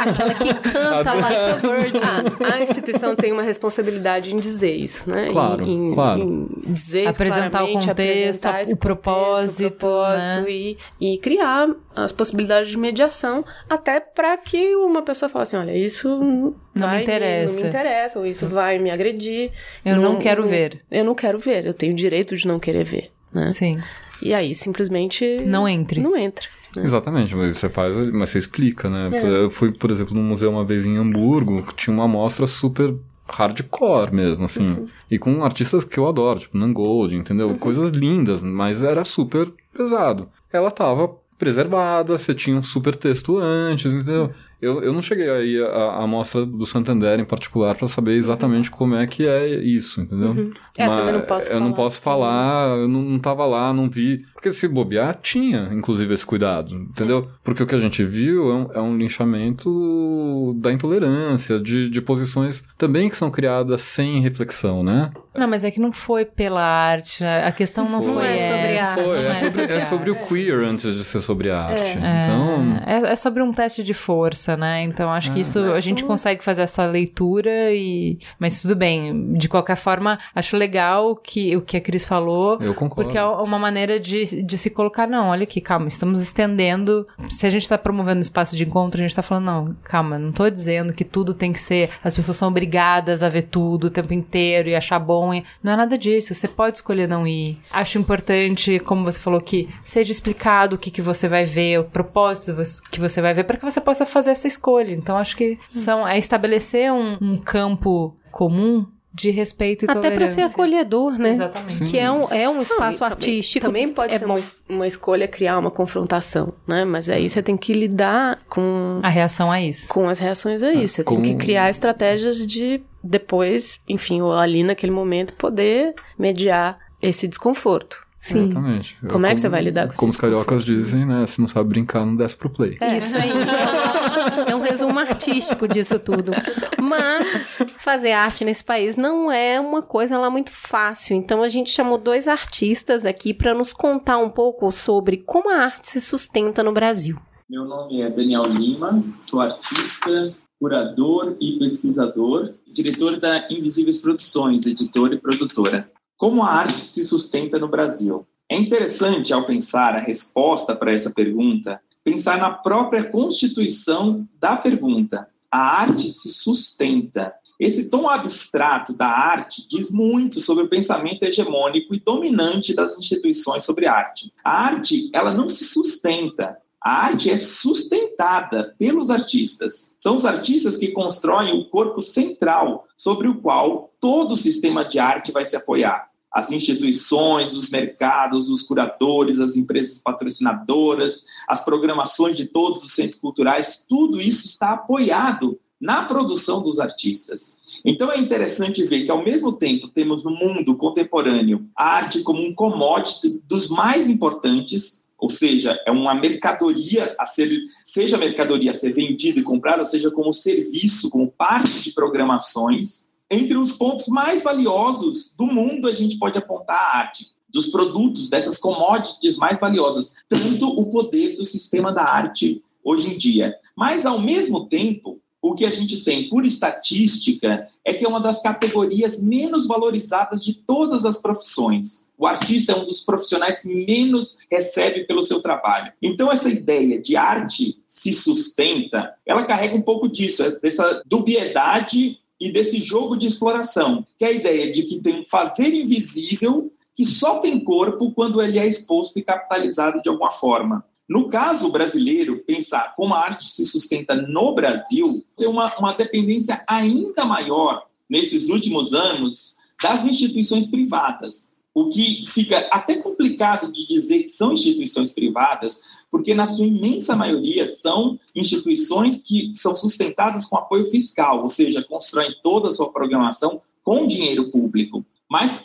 Aquela que canta a virgin. Ah, a instituição tem uma responsabilidade em dizer isso, né? Claro, em, em- claro. em dizer isso Apresentar o contexto, apresentar o propósito, propósito né? e, e criar as possibilidades de mediação até para que uma pessoa fale assim, olha, isso não vai me interessa. não me interessa, ou isso vai me agredir. Eu não quero ver. Eu não quero ver, eu tenho o direito de não querer ver, né? Sim. E aí simplesmente Não entre. Não entra. né? Exatamente, mas você faz, mas você explica, né? É. Eu fui, por exemplo, num museu uma vez em Hamburgo, que tinha uma amostra super hardcore mesmo, assim. Uhum. E com artistas que eu adoro, tipo Nangold, entendeu? Coisas lindas, mas era super pesado. Ela tava preservada, você tinha um super texto antes, entendeu? Eu, eu não cheguei aí a, a amostra do Santander em particular para saber exatamente como é que é isso, entendeu? Uhum. É, Mas também não posso eu não falar. posso falar, eu não, não tava lá, não vi. Porque se bobear, tinha, inclusive, esse cuidado, entendeu? Porque o que a gente viu é um, é um linchamento da intolerância, de, de posições também que são criadas sem reflexão, né? Não, mas é que não foi pela arte. A questão não, Não foi é sobre essa. arte. Foi, não é, sobre, é sobre o queer antes de ser sobre a arte. Então, É, é sobre um teste de força, né? Então acho que É. isso a gente consegue fazer essa leitura e. Mas tudo bem. De qualquer forma, acho legal que o que a Cris falou. eu concordo. Porque é uma maneira de, de se colocar, não, olha aqui, calma, estamos estendendo. Se a gente está promovendo espaço de encontro, a gente está falando, não, calma, não tô dizendo que tudo tem que ser. As pessoas são obrigadas a ver tudo o tempo inteiro e achar bom. E, não é nada disso. Você pode escolher não ir. Acho importante, como você falou, que seja explicado o que, que você vai ver, o propósito que você vai ver, para que você possa fazer essa escolha. Então, acho que são, é estabelecer um, um campo comum de respeito e Até para ser tolerância. acolhedor, né? Exatamente. Que é um, é um espaço Não, e também- artístico. Também pode é ser uma, uma escolha criar uma confrontação, né? Mas aí você tem que lidar com A reação a isso. com as reações a isso. Você tem com- que criar estratégias de depois, enfim, ou ali naquele momento poder mediar esse desconforto. Sim. Exatamente. Como é que você vai lidar com Como esse os cariocas dizem, né? Se não sabe brincar, não desce pro play. Isso aí. É um resumo artístico disso tudo. Mas fazer arte nesse país não é uma coisa lá muito fácil. Então a gente chamou dois artistas aqui para nos contar um pouco sobre como a arte se sustenta no Brasil. Meu nome é Daniel Lima, sou artista, curador e pesquisador, diretor da Invisíveis Produções, editora e produtora. Como a arte se sustenta no Brasil? É interessante, ao pensar a resposta para essa pergunta, pensar na própria constituição da pergunta. A arte se sustenta. Esse tom abstrato da arte diz muito sobre o pensamento hegemônico e dominante das instituições sobre arte. A arte, ela não se sustenta, a arte é sustentada pelos artistas. São os artistas que constroem o corpo central sobre o qual todo o sistema de arte vai se apoiar. As instituições, os mercados, os curadores, as empresas patrocinadoras, as programações de todos os centros culturais, tudo isso está apoiado na produção dos artistas. Então é interessante ver que, ao mesmo tempo, temos no mundo contemporâneo a arte como um commodity dos mais importantes, ou seja, é uma mercadoria a ser, seja mercadoria a ser vendida e comprada, seja como serviço, como parte de programações. Entre os pontos mais valiosos do mundo, a gente pode apontar a arte dos produtos, dessas commodities mais valiosas, tanto o poder do sistema da arte hoje em dia. Mas, ao mesmo tempo, o que a gente tem por estatística é que é uma das categorias menos valorizadas de todas as profissões. O artista é um dos profissionais que menos recebe pelo seu trabalho. Então, essa ideia de arte se sustenta, ela carrega um pouco disso, dessa dubiedade e desse jogo de exploração, que é a ideia de que tem um fazer invisível que só tem corpo quando ele é exposto e capitalizado de alguma forma. No caso brasileiro, pensar como a arte se sustenta no Brasil tem uma, uma dependência ainda maior nesses últimos anos das instituições privadas. O que fica até complicado de dizer que são instituições privadas, porque na sua imensa maioria são instituições que são sustentadas com apoio fiscal, ou seja, constroem toda a sua programação com dinheiro público. Mas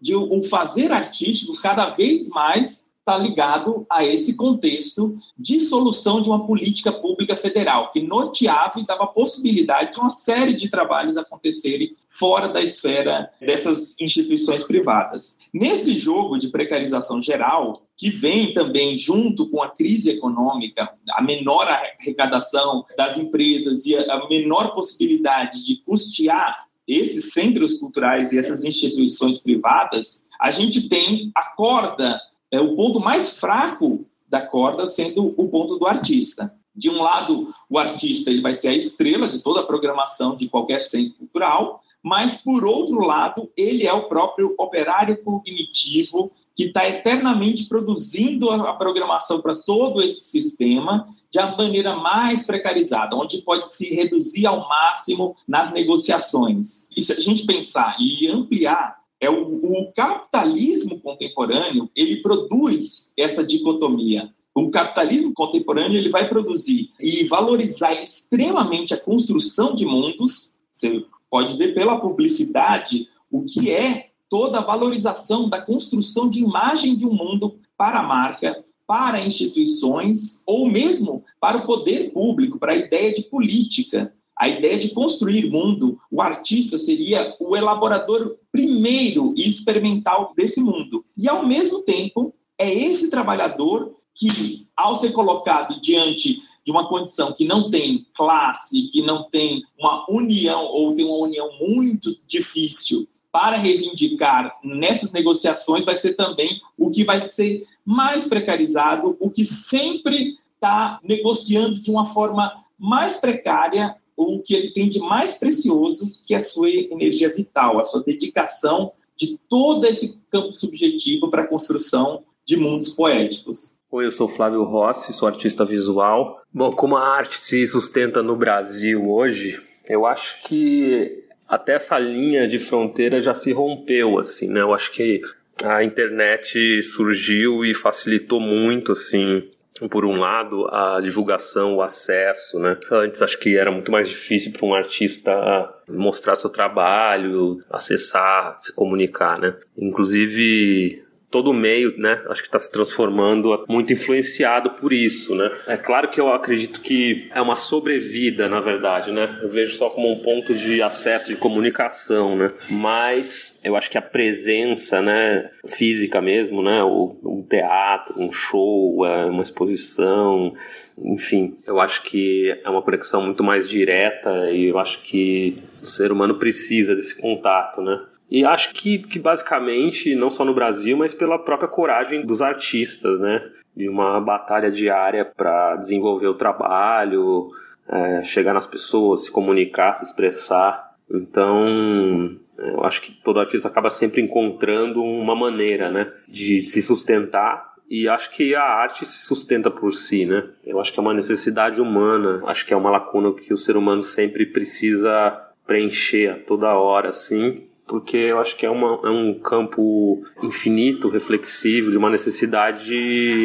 de, o fazer artístico cada vez mais está ligado a esse contexto de solução de uma política pública federal, que norteava e dava possibilidade de uma série de trabalhos acontecerem fora da esfera dessas instituições privadas. Nesse jogo de precarização geral, que vem também junto com a crise econômica, a menor arrecadação das empresas e a menor possibilidade de custear esses centros culturais e essas instituições privadas, a gente tem a corda é o ponto mais fraco da corda sendo o ponto do artista. De um lado, o artista ele vai ser a estrela de toda a programação de qualquer centro cultural, mas, por outro lado, ele é o próprio operário cognitivo que está eternamente produzindo a programação para todo esse sistema de uma maneira mais precarizada, onde pode se reduzir ao máximo nas negociações. E se a gente pensar e ampliar é o, o capitalismo contemporâneo, ele produz essa dicotomia. O capitalismo contemporâneo ele vai produzir e valorizar extremamente a construção de mundos. Você pode ver pela publicidade o que é toda a valorização da construção de imagem de um mundo para a marca, para instituições ou mesmo para o poder público, para a ideia de política. A ideia de construir mundo, o artista seria o elaborador primeiro e experimental desse mundo. E, ao mesmo tempo, é esse trabalhador que, ao ser colocado diante de uma condição que não tem classe, que não tem uma união, ou tem uma união muito difícil para reivindicar nessas negociações, vai ser também o que vai ser mais precarizado, o que sempre está negociando de uma forma mais precária o que ele tem de mais precioso, que é a sua energia vital, a sua dedicação de todo esse campo subjetivo para a construção de mundos poéticos. Oi, eu sou Flávio Rossi, sou artista visual. Bom, como a arte se sustenta no Brasil hoje, eu acho que até essa linha de fronteira já se rompeu, assim, né? Eu acho que a internet surgiu e facilitou muito, assim, por um lado, a divulgação, o acesso, né? Antes acho que era muito mais difícil para um artista mostrar seu trabalho, acessar, se comunicar, né? Inclusive, todo o meio, né, acho que está se transformando muito influenciado por isso, né. É claro que eu acredito que é uma sobrevida, na verdade, né. Eu vejo só como um ponto de acesso, de comunicação, né. Mas eu acho que a presença, né, física mesmo, né, um teatro, um show, é, uma exposição, enfim, eu acho que é uma conexão muito mais direta e eu acho que o ser humano precisa desse contato, né? E acho que, que basicamente, não só no Brasil, mas pela própria coragem dos artistas, né? De uma batalha diária para desenvolver o trabalho, é, chegar nas pessoas, se comunicar, se expressar. Então, eu acho que todo artista acaba sempre encontrando uma maneira, né? De se sustentar e acho que a arte se sustenta por si, né? Eu acho que é uma necessidade humana, acho que é uma lacuna que o ser humano sempre precisa preencher a toda hora, assim, porque eu acho que é, uma, é um campo infinito, reflexivo, de uma necessidade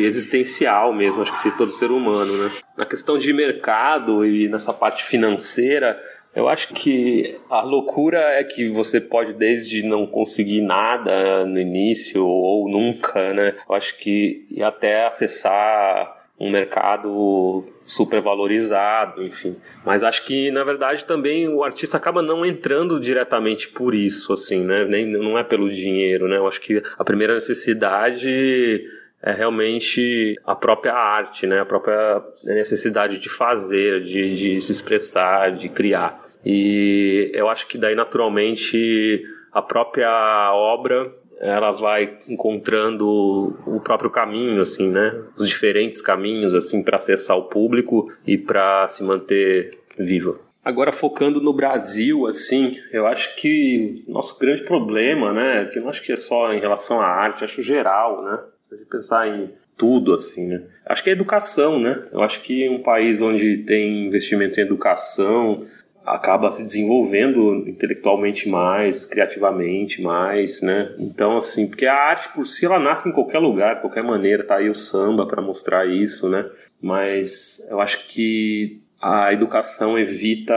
existencial mesmo, acho que de todo ser humano, né? Na questão de mercado e nessa parte financeira, eu acho que a loucura é que você pode desde não conseguir nada no início ou nunca, né? Eu acho que e até acessar um mercado super valorizado, enfim. Mas acho que na verdade também o artista acaba não entrando diretamente por isso, assim, né? Nem não é pelo dinheiro, né? Eu acho que a primeira necessidade é realmente a própria arte, né? A própria necessidade de fazer, de, de se expressar, de criar. E eu acho que daí naturalmente a própria obra ela vai encontrando o próprio caminho, assim, né? Os diferentes caminhos, assim, para acessar o público e para se manter viva. Agora focando no Brasil, assim, eu acho que nosso grande problema, né, que eu não acho que é só em relação à arte, acho geral, né? Se a gente pensar em tudo, assim, né? Acho que é educação, né? Eu acho que um país onde tem investimento em educação, acaba se desenvolvendo intelectualmente mais, criativamente mais, né? Então, assim, porque a arte por si ela nasce em qualquer lugar, de qualquer maneira, tá aí o samba para mostrar isso, né? Mas eu acho que a educação evita,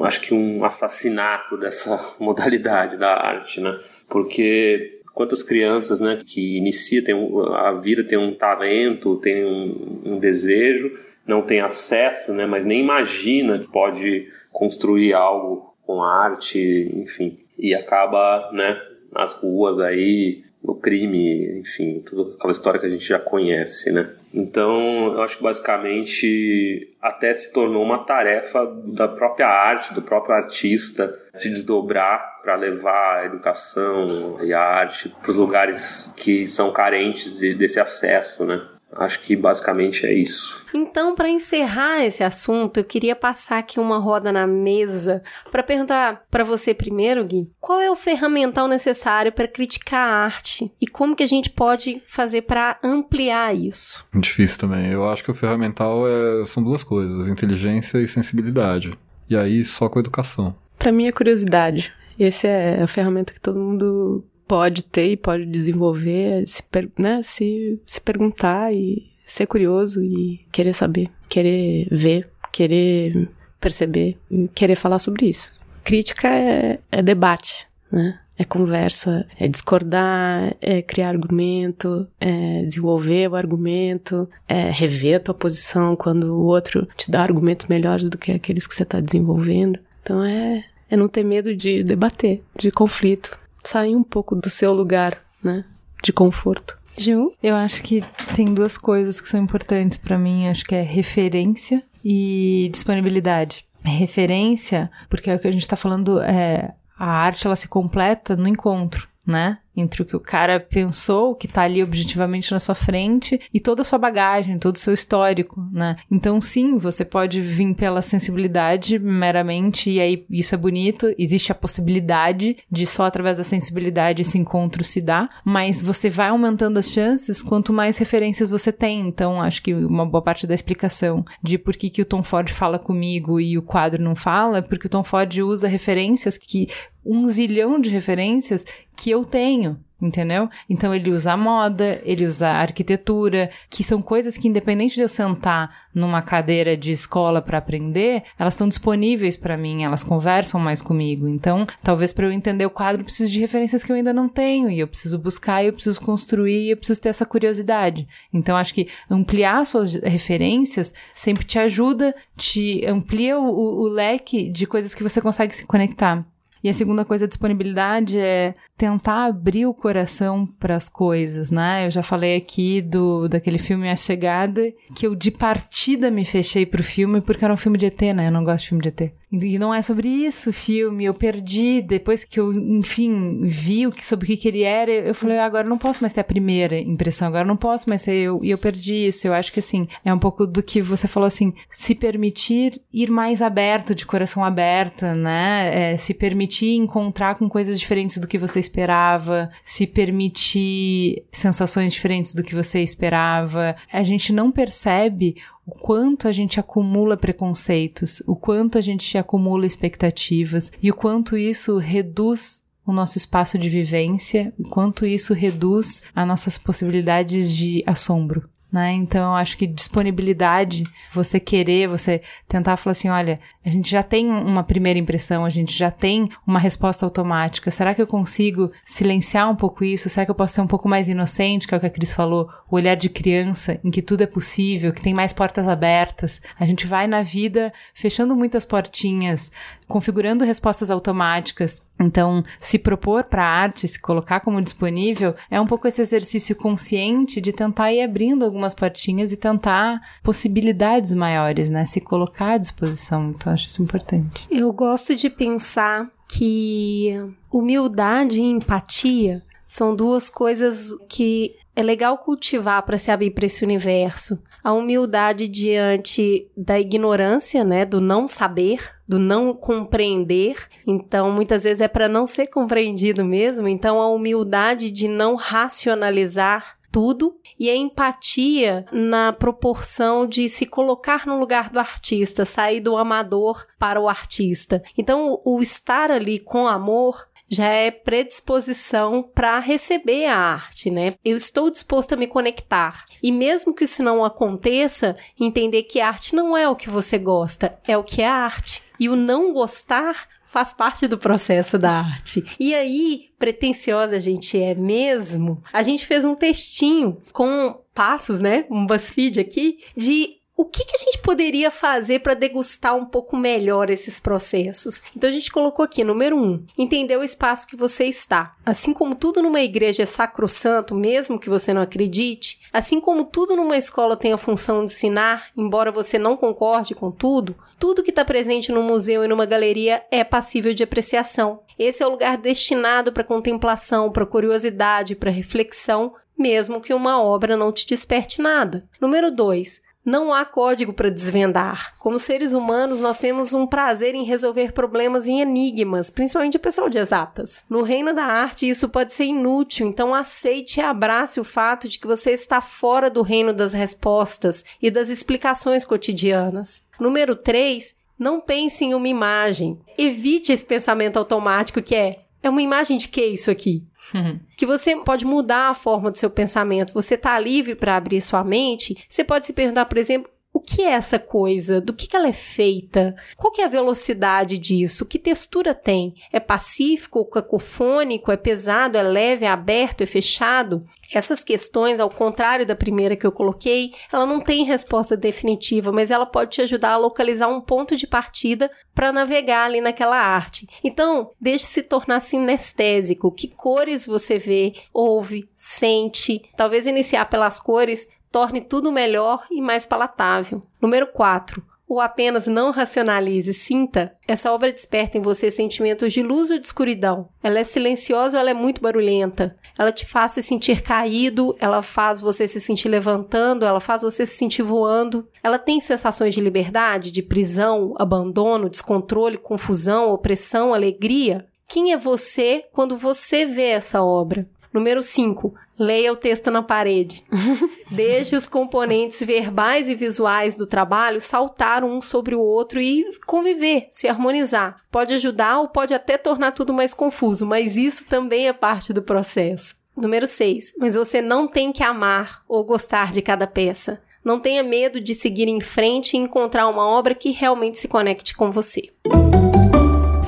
acho que um assassinato dessa modalidade da arte, né? Porque quantas crianças, né, que iniciam tem a vida tem um talento, tem um, um desejo, não tem acesso, né, mas nem imagina que pode construir algo com arte, enfim, e acaba, né, nas ruas aí, no crime, enfim, toda aquela história que a gente já conhece, né? Então, eu acho que basicamente até se tornou uma tarefa da própria arte, do próprio artista se desdobrar para levar a educação e a arte para os lugares que são carentes de, desse acesso, né? Acho que basicamente é isso. Então, para encerrar esse assunto, eu queria passar aqui uma roda na mesa para perguntar para você primeiro, Gui, qual é o ferramental necessário para criticar a arte e como que a gente pode fazer para ampliar isso? Difícil também. Eu acho que o ferramental é, são duas coisas: inteligência e sensibilidade. E aí só com educação. Para mim é curiosidade. Esse é a ferramenta que todo mundo pode ter e pode desenvolver, se, né, se, se perguntar e ser curioso e querer saber, querer ver, querer perceber, querer falar sobre isso. Crítica é, é debate, né? É conversa, é discordar, é criar argumento, é desenvolver o argumento, é rever a tua posição quando o outro te dá argumentos melhores do que aqueles que você está desenvolvendo. Então é, é não ter medo de debater, de conflito sair um pouco do seu lugar, né, de conforto. Ju, eu acho que tem duas coisas que são importantes para mim, acho que é referência e disponibilidade. Referência, porque é o que a gente tá falando, é, a arte ela se completa no encontro, né? Entre o que o cara pensou, o que tá ali objetivamente na sua frente e toda a sua bagagem, todo o seu histórico, né? Então, sim, você pode vir pela sensibilidade meramente e aí isso é bonito, existe a possibilidade de só através da sensibilidade esse encontro se dar, mas você vai aumentando as chances quanto mais referências você tem. Então, acho que uma boa parte da explicação de por que, que o Tom Ford fala comigo e o quadro não fala é porque o Tom Ford usa referências que um zilhão de referências que eu tenho entendeu? Então ele usa moda, ele usa arquitetura, que são coisas que independente de eu sentar numa cadeira de escola para aprender, elas estão disponíveis para mim, elas conversam mais comigo. Então, talvez para eu entender o quadro, eu preciso de referências que eu ainda não tenho e eu preciso buscar, eu preciso construir, e eu preciso ter essa curiosidade. Então, acho que ampliar suas referências sempre te ajuda, te amplia o, o leque de coisas que você consegue se conectar. E a segunda coisa, a disponibilidade, é tentar abrir o coração para as coisas, né? Eu já falei aqui do daquele filme A Chegada, que eu de partida me fechei pro filme porque era um filme de ET, né? Eu não gosto de filme de ET. E não é sobre isso o filme. Eu perdi, depois que eu, enfim, vi o que, sobre o que, ele era, eu falei, ah, agora não posso mais ter a primeira impressão, agora não posso mais ser eu. E eu perdi isso. Eu acho que, assim, é um pouco do que você falou, assim, se permitir ir mais aberto, de coração aberto, né? É, se permitir encontrar com coisas diferentes do que você esperava, se permitir sensações diferentes do que você esperava. A gente não percebe o quanto a gente acumula preconceitos, o quanto a gente acumula expectativas e o quanto isso reduz o nosso espaço de vivência, o quanto isso reduz as nossas possibilidades de assombro. Né? Então, eu acho que disponibilidade, você querer, você tentar falar assim: olha, a gente já tem uma primeira impressão, a gente já tem uma resposta automática. Será que eu consigo silenciar um pouco isso? Será que eu posso ser um pouco mais inocente, que é o que a Cris falou? O olhar de criança, em que tudo é possível, que tem mais portas abertas. A gente vai na vida fechando muitas portinhas, configurando respostas automáticas. Então, se propor para a arte, se colocar como disponível, é um pouco esse exercício consciente de tentar ir abrindo algumas portinhas e tentar possibilidades maiores, né? Se colocar à disposição. Então, acho isso importante. Eu gosto de pensar que humildade e empatia são duas coisas que é legal cultivar para se abrir para esse universo. A humildade diante da ignorância, né, do não saber, do não compreender. Então, muitas vezes é para não ser compreendido mesmo. Então, a humildade de não racionalizar tudo e a empatia na proporção de se colocar no lugar do artista, sair do amador para o artista. Então, o estar ali com amor já é predisposição para receber a arte, né? Eu estou disposto a me conectar. E mesmo que isso não aconteça, entender que arte não é o que você gosta, é o que é arte. E o não gostar faz parte do processo da arte. E aí, pretensiosa a gente é mesmo, a gente fez um textinho com passos, né? Um BuzzFeed aqui, de o que, que a gente poderia fazer para degustar um pouco melhor esses processos? Então a gente colocou aqui, número um, entender o espaço que você está. Assim como tudo numa igreja é sacrossanto, mesmo que você não acredite, assim como tudo numa escola tem a função de ensinar, embora você não concorde com tudo, tudo que está presente no museu e numa galeria é passível de apreciação. Esse é o lugar destinado para contemplação, para curiosidade, para reflexão, mesmo que uma obra não te desperte nada. Número 2. Não há código para desvendar. Como seres humanos, nós temos um prazer em resolver problemas em enigmas, principalmente o pessoal de exatas. No reino da arte, isso pode ser inútil, então aceite e abrace o fato de que você está fora do reino das respostas e das explicações cotidianas. Número 3. Não pense em uma imagem. Evite esse pensamento automático que é: é uma imagem de que isso aqui? Uhum. Que você pode mudar a forma do seu pensamento. Você está livre para abrir sua mente. Você pode se perguntar, por exemplo, o que é essa coisa? Do que, que ela é feita? Qual que é a velocidade disso? Que textura tem? É pacífico, cacofônico? É pesado? É leve? É aberto? É fechado? Essas questões, ao contrário da primeira que eu coloquei, ela não tem resposta definitiva, mas ela pode te ajudar a localizar um ponto de partida para navegar ali naquela arte. Então, deixe se tornar sinestésico. Que cores você vê, ouve, sente? Talvez iniciar pelas cores torne tudo melhor e mais palatável. Número 4. Ou apenas não racionalize, sinta. Essa obra desperta em você sentimentos de luz ou de escuridão. Ela é silenciosa ou ela é muito barulhenta? Ela te faz se sentir caído, ela faz você se sentir levantando, ela faz você se sentir voando. Ela tem sensações de liberdade, de prisão, abandono, descontrole, confusão, opressão, alegria? Quem é você quando você vê essa obra? Número 5. Leia o texto na parede. Deixe os componentes verbais e visuais do trabalho saltar um sobre o outro e conviver, se harmonizar. Pode ajudar ou pode até tornar tudo mais confuso, mas isso também é parte do processo. Número 6. Mas você não tem que amar ou gostar de cada peça. Não tenha medo de seguir em frente e encontrar uma obra que realmente se conecte com você.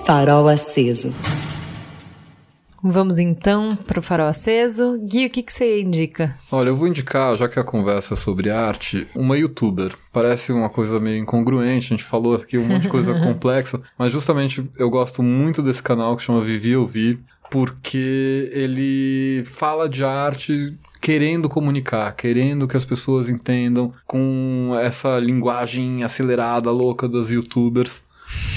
Farol aceso. Vamos então para o farol aceso. Gui, o que, que você indica? Olha, eu vou indicar, já que a conversa é sobre arte, uma youtuber. Parece uma coisa meio incongruente, a gente falou aqui um monte de coisa complexa, mas justamente eu gosto muito desse canal que chama Vivi Ouvir, porque ele fala de arte querendo comunicar, querendo que as pessoas entendam com essa linguagem acelerada, louca das youtubers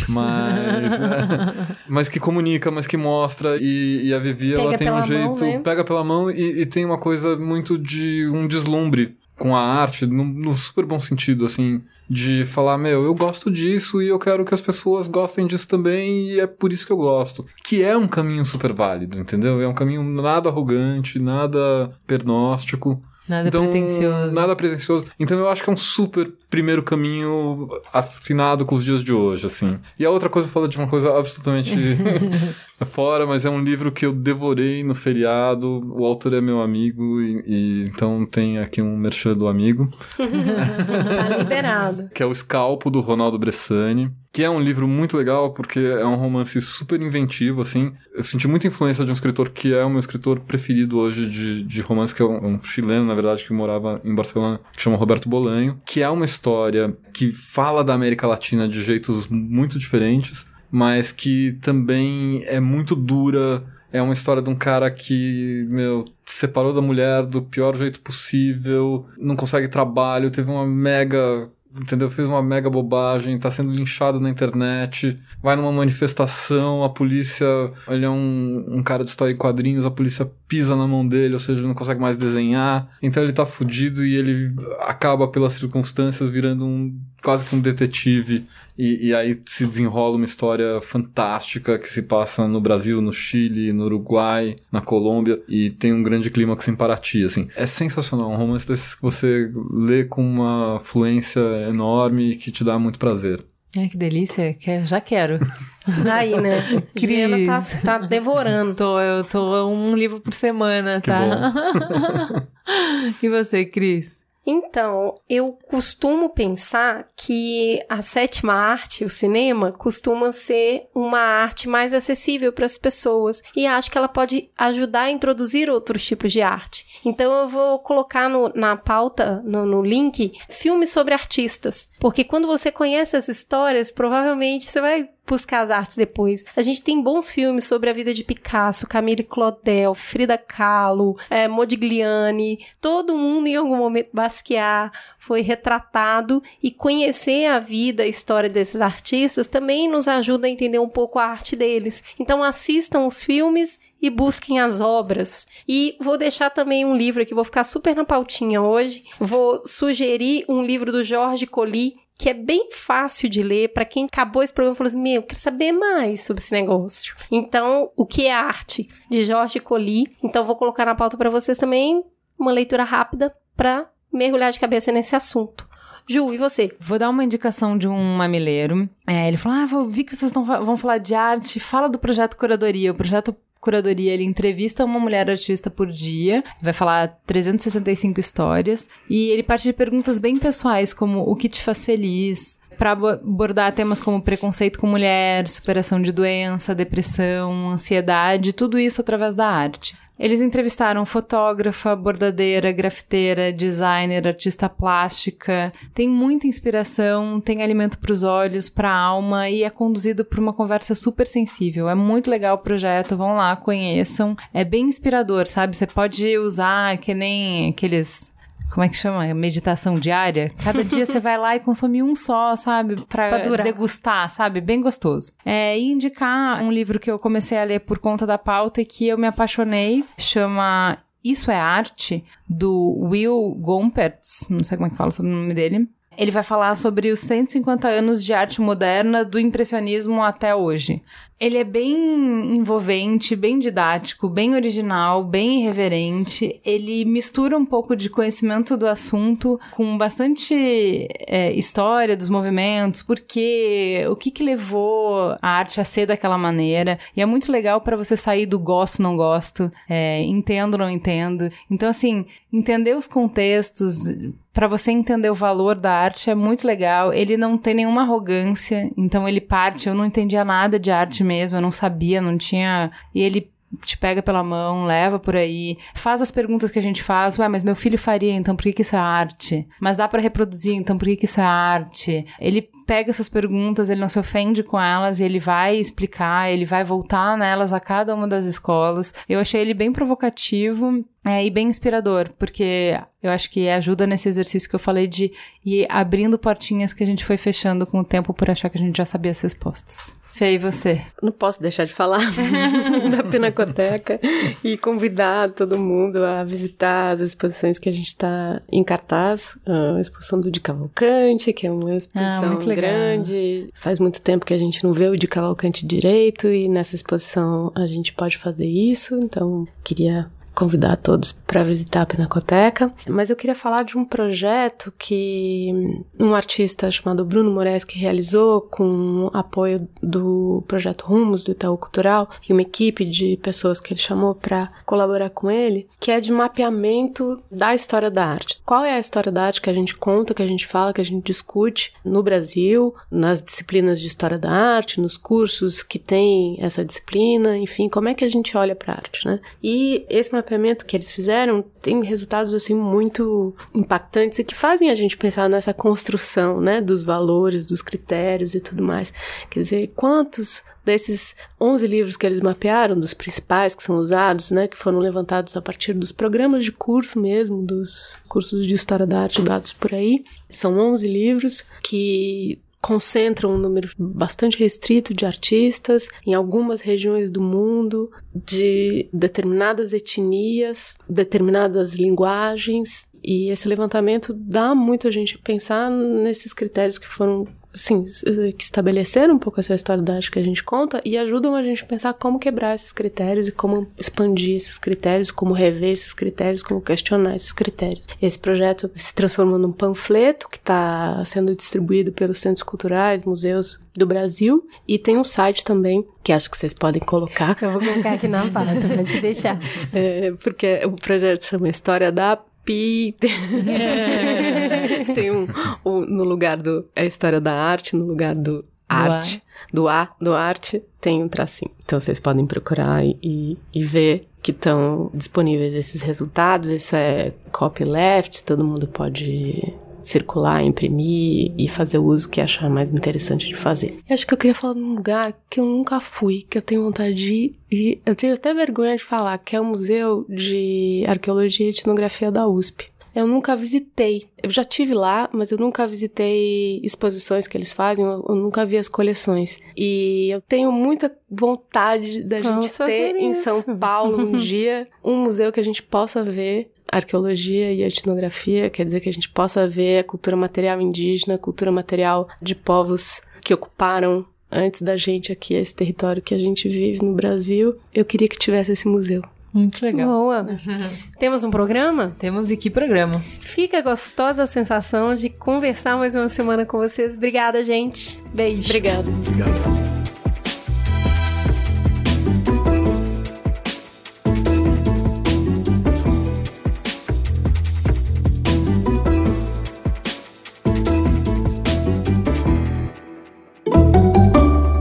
mas é, mas que comunica, mas que mostra e, e a Vivi pega ela tem um jeito, mão, né? pega pela mão e, e, tem uma coisa muito de um deslumbre com a arte, no, no, super bom sentido, assim, de falar, meu, eu gosto disso e eu quero que as pessoas gostem disso também e é por isso que eu gosto. Que é um caminho super válido, entendeu? É um caminho nada arrogante, nada pernóstico. Nada então, pretencioso. Nada pretencioso. Então eu acho que é um super primeiro caminho afinado com os dias de hoje, assim. E a outra coisa fala de uma coisa absolutamente fora, mas é um livro que eu devorei no feriado. O autor é meu amigo, e, e então tem aqui um merchan do amigo. tá liberado. que é o Scalpo, do Ronaldo Bressani. Que é um livro muito legal, porque é um romance super inventivo, assim. Eu senti muita influência de um escritor que é o meu escritor preferido hoje de, de romance, que é um, um chileno, na verdade, que morava em Barcelona, que chama Roberto Bolanho. Que é uma história que fala da América Latina de jeitos muito diferentes mas que também é muito dura. É uma história de um cara que, meu, separou da mulher do pior jeito possível, não consegue trabalho, teve uma mega entendeu? Fez uma mega bobagem, tá sendo linchado na internet, vai numa manifestação, a polícia, ele é um, um cara de história em quadrinhos, a polícia pisa na mão dele, ou seja, não consegue mais desenhar, então ele tá fudido e ele acaba pelas circunstâncias virando um quase que um detetive e, e, aí se desenrola uma história fantástica que se passa no Brasil, no Chile, no Uruguai, na Colômbia e tem um grande clímax em Paraty, assim. É sensacional, um romance desses que você lê com uma fluência enorme e que te dá muito prazer. Ai, que delícia, que já quero. Aí, né? Cris. Tá, tá devorando. Tô, eu tô um livro por semana, que tá? e você, Cris? Então, eu costumo pensar que a sétima arte, o cinema, costuma ser uma arte mais acessível para as pessoas e acho que ela pode ajudar a introduzir outros tipos de arte. Então, eu vou colocar no, na pauta, no, no link, filmes sobre artistas, porque quando você conhece as histórias, provavelmente você vai buscar as artes depois. A gente tem bons filmes sobre a vida de Picasso, Camille Claudel, Frida Kahlo, é, Modigliani, todo mundo em algum momento Basquiat foi retratado e conhecer a vida, a história desses artistas também nos ajuda a entender um pouco a arte deles. Então assistam os filmes e busquem as obras. E vou deixar também um livro aqui, vou ficar super na pautinha hoje. Vou sugerir um livro do Jorge Colli, que é bem fácil de ler para quem acabou esse programa e falou assim: Meu, eu quero saber mais sobre esse negócio. Então, o que é arte? De Jorge Colli. Então, vou colocar na pauta para vocês também uma leitura rápida para mergulhar de cabeça nesse assunto. Ju, e você? Vou dar uma indicação de um mamileiro. É, ele falou: Ah, vi que vocês vão falar de arte. Fala do projeto Curadoria. O projeto curadoria, ele entrevista uma mulher artista por dia, vai falar 365 histórias, e ele parte de perguntas bem pessoais, como o que te faz feliz, para abordar temas como preconceito com mulher, superação de doença, depressão, ansiedade, tudo isso através da arte. Eles entrevistaram fotógrafa, bordadeira, grafiteira, designer, artista plástica. Tem muita inspiração, tem alimento para os olhos, para a alma e é conduzido por uma conversa super sensível. É muito legal o projeto, vão lá, conheçam. É bem inspirador, sabe? Você pode usar que nem aqueles como é que chama? Meditação diária. Cada dia você vai lá e consome um só, sabe? Pra, pra degustar, sabe? Bem gostoso. É, e indicar um livro que eu comecei a ler por conta da pauta e que eu me apaixonei. Chama Isso é Arte, do Will Gompertz. Não sei como é que fala sobre o nome dele. Ele vai falar sobre os 150 anos de arte moderna do impressionismo até hoje. Ele é bem envolvente, bem didático, bem original, bem irreverente. Ele mistura um pouco de conhecimento do assunto com bastante é, história dos movimentos, porque o que, que levou a arte a ser daquela maneira. E é muito legal para você sair do gosto, não gosto, é, entendo, não entendo. Então, assim, entender os contextos, para você entender o valor da arte é muito legal. Ele não tem nenhuma arrogância, então ele parte. Eu não entendia nada de arte mesmo, eu não sabia, não tinha. E ele te pega pela mão, leva por aí, faz as perguntas que a gente faz. Ué, mas meu filho faria, então por que, que isso é arte? Mas dá para reproduzir, então por que, que isso é arte? Ele pega essas perguntas, ele não se ofende com elas e ele vai explicar, ele vai voltar nelas a cada uma das escolas. Eu achei ele bem provocativo é, e bem inspirador, porque eu acho que ajuda nesse exercício que eu falei de ir abrindo portinhas que a gente foi fechando com o tempo por achar que a gente já sabia as respostas. Fê, e você? Não posso deixar de falar da Pinacoteca e convidar todo mundo a visitar as exposições que a gente está em cartaz. A exposição do de Cavalcante, que é uma exposição ah, grande. Faz muito tempo que a gente não vê o de Cavalcante direito e nessa exposição a gente pode fazer isso. Então, queria convidar todos para visitar a Pinacoteca. Mas eu queria falar de um projeto que um artista chamado Bruno Moraes que realizou com apoio do projeto Rumos do Itaú Cultural e uma equipe de pessoas que ele chamou para colaborar com ele, que é de mapeamento da história da arte. Qual é a história da arte que a gente conta, que a gente fala, que a gente discute no Brasil, nas disciplinas de história da arte, nos cursos que tem essa disciplina, enfim, como é que a gente olha para a arte, né? E esse mapeamento que eles fizeram tem resultados assim muito impactantes e que fazem a gente pensar nessa construção, né, dos valores, dos critérios e tudo mais. Quer dizer, quantos desses 11 livros que eles mapearam, dos principais que são usados, né, que foram levantados a partir dos programas de curso mesmo, dos cursos de História da Arte dados por aí, são 11 livros que concentram um número bastante restrito de artistas em algumas regiões do mundo, de determinadas etnias, determinadas linguagens, e esse levantamento dá muito a gente pensar nesses critérios que foram sim, que estabeleceram um pouco essa história da arte que a gente conta e ajudam a gente a pensar como quebrar esses critérios e como expandir esses critérios, como rever esses critérios, como questionar esses critérios. Esse projeto se transformou num panfleto que está sendo distribuído pelos centros culturais, museus do Brasil e tem um site também que acho que vocês podem colocar. Eu vou colocar aqui na pauta pra te deixar. É, porque o projeto chama História da Peter. Tem um, um, no lugar do a história da arte, no lugar do, do arte, A. do A, do arte, tem um tracinho. Então vocês podem procurar e, e ver que estão disponíveis esses resultados. Isso é copyleft, todo mundo pode circular, imprimir e fazer o uso que achar mais interessante de fazer. Eu acho que eu queria falar de um lugar que eu nunca fui, que eu tenho vontade de ir, e eu tenho até vergonha de falar, que é o Museu de Arqueologia e Etnografia da USP. Eu nunca visitei. Eu já tive lá, mas eu nunca visitei exposições que eles fazem, eu, eu nunca vi as coleções. E eu tenho muita vontade da Vamos gente ter em São Paulo um dia um museu que a gente possa ver arqueologia e etnografia, quer dizer que a gente possa ver a cultura material indígena, a cultura material de povos que ocuparam antes da gente aqui esse território que a gente vive no Brasil. Eu queria que tivesse esse museu. Muito legal. Boa. Temos um programa? Temos e que programa? Fica gostosa a sensação de conversar mais uma semana com vocês. Obrigada, gente. Beijo. Obrigada. Obrigado.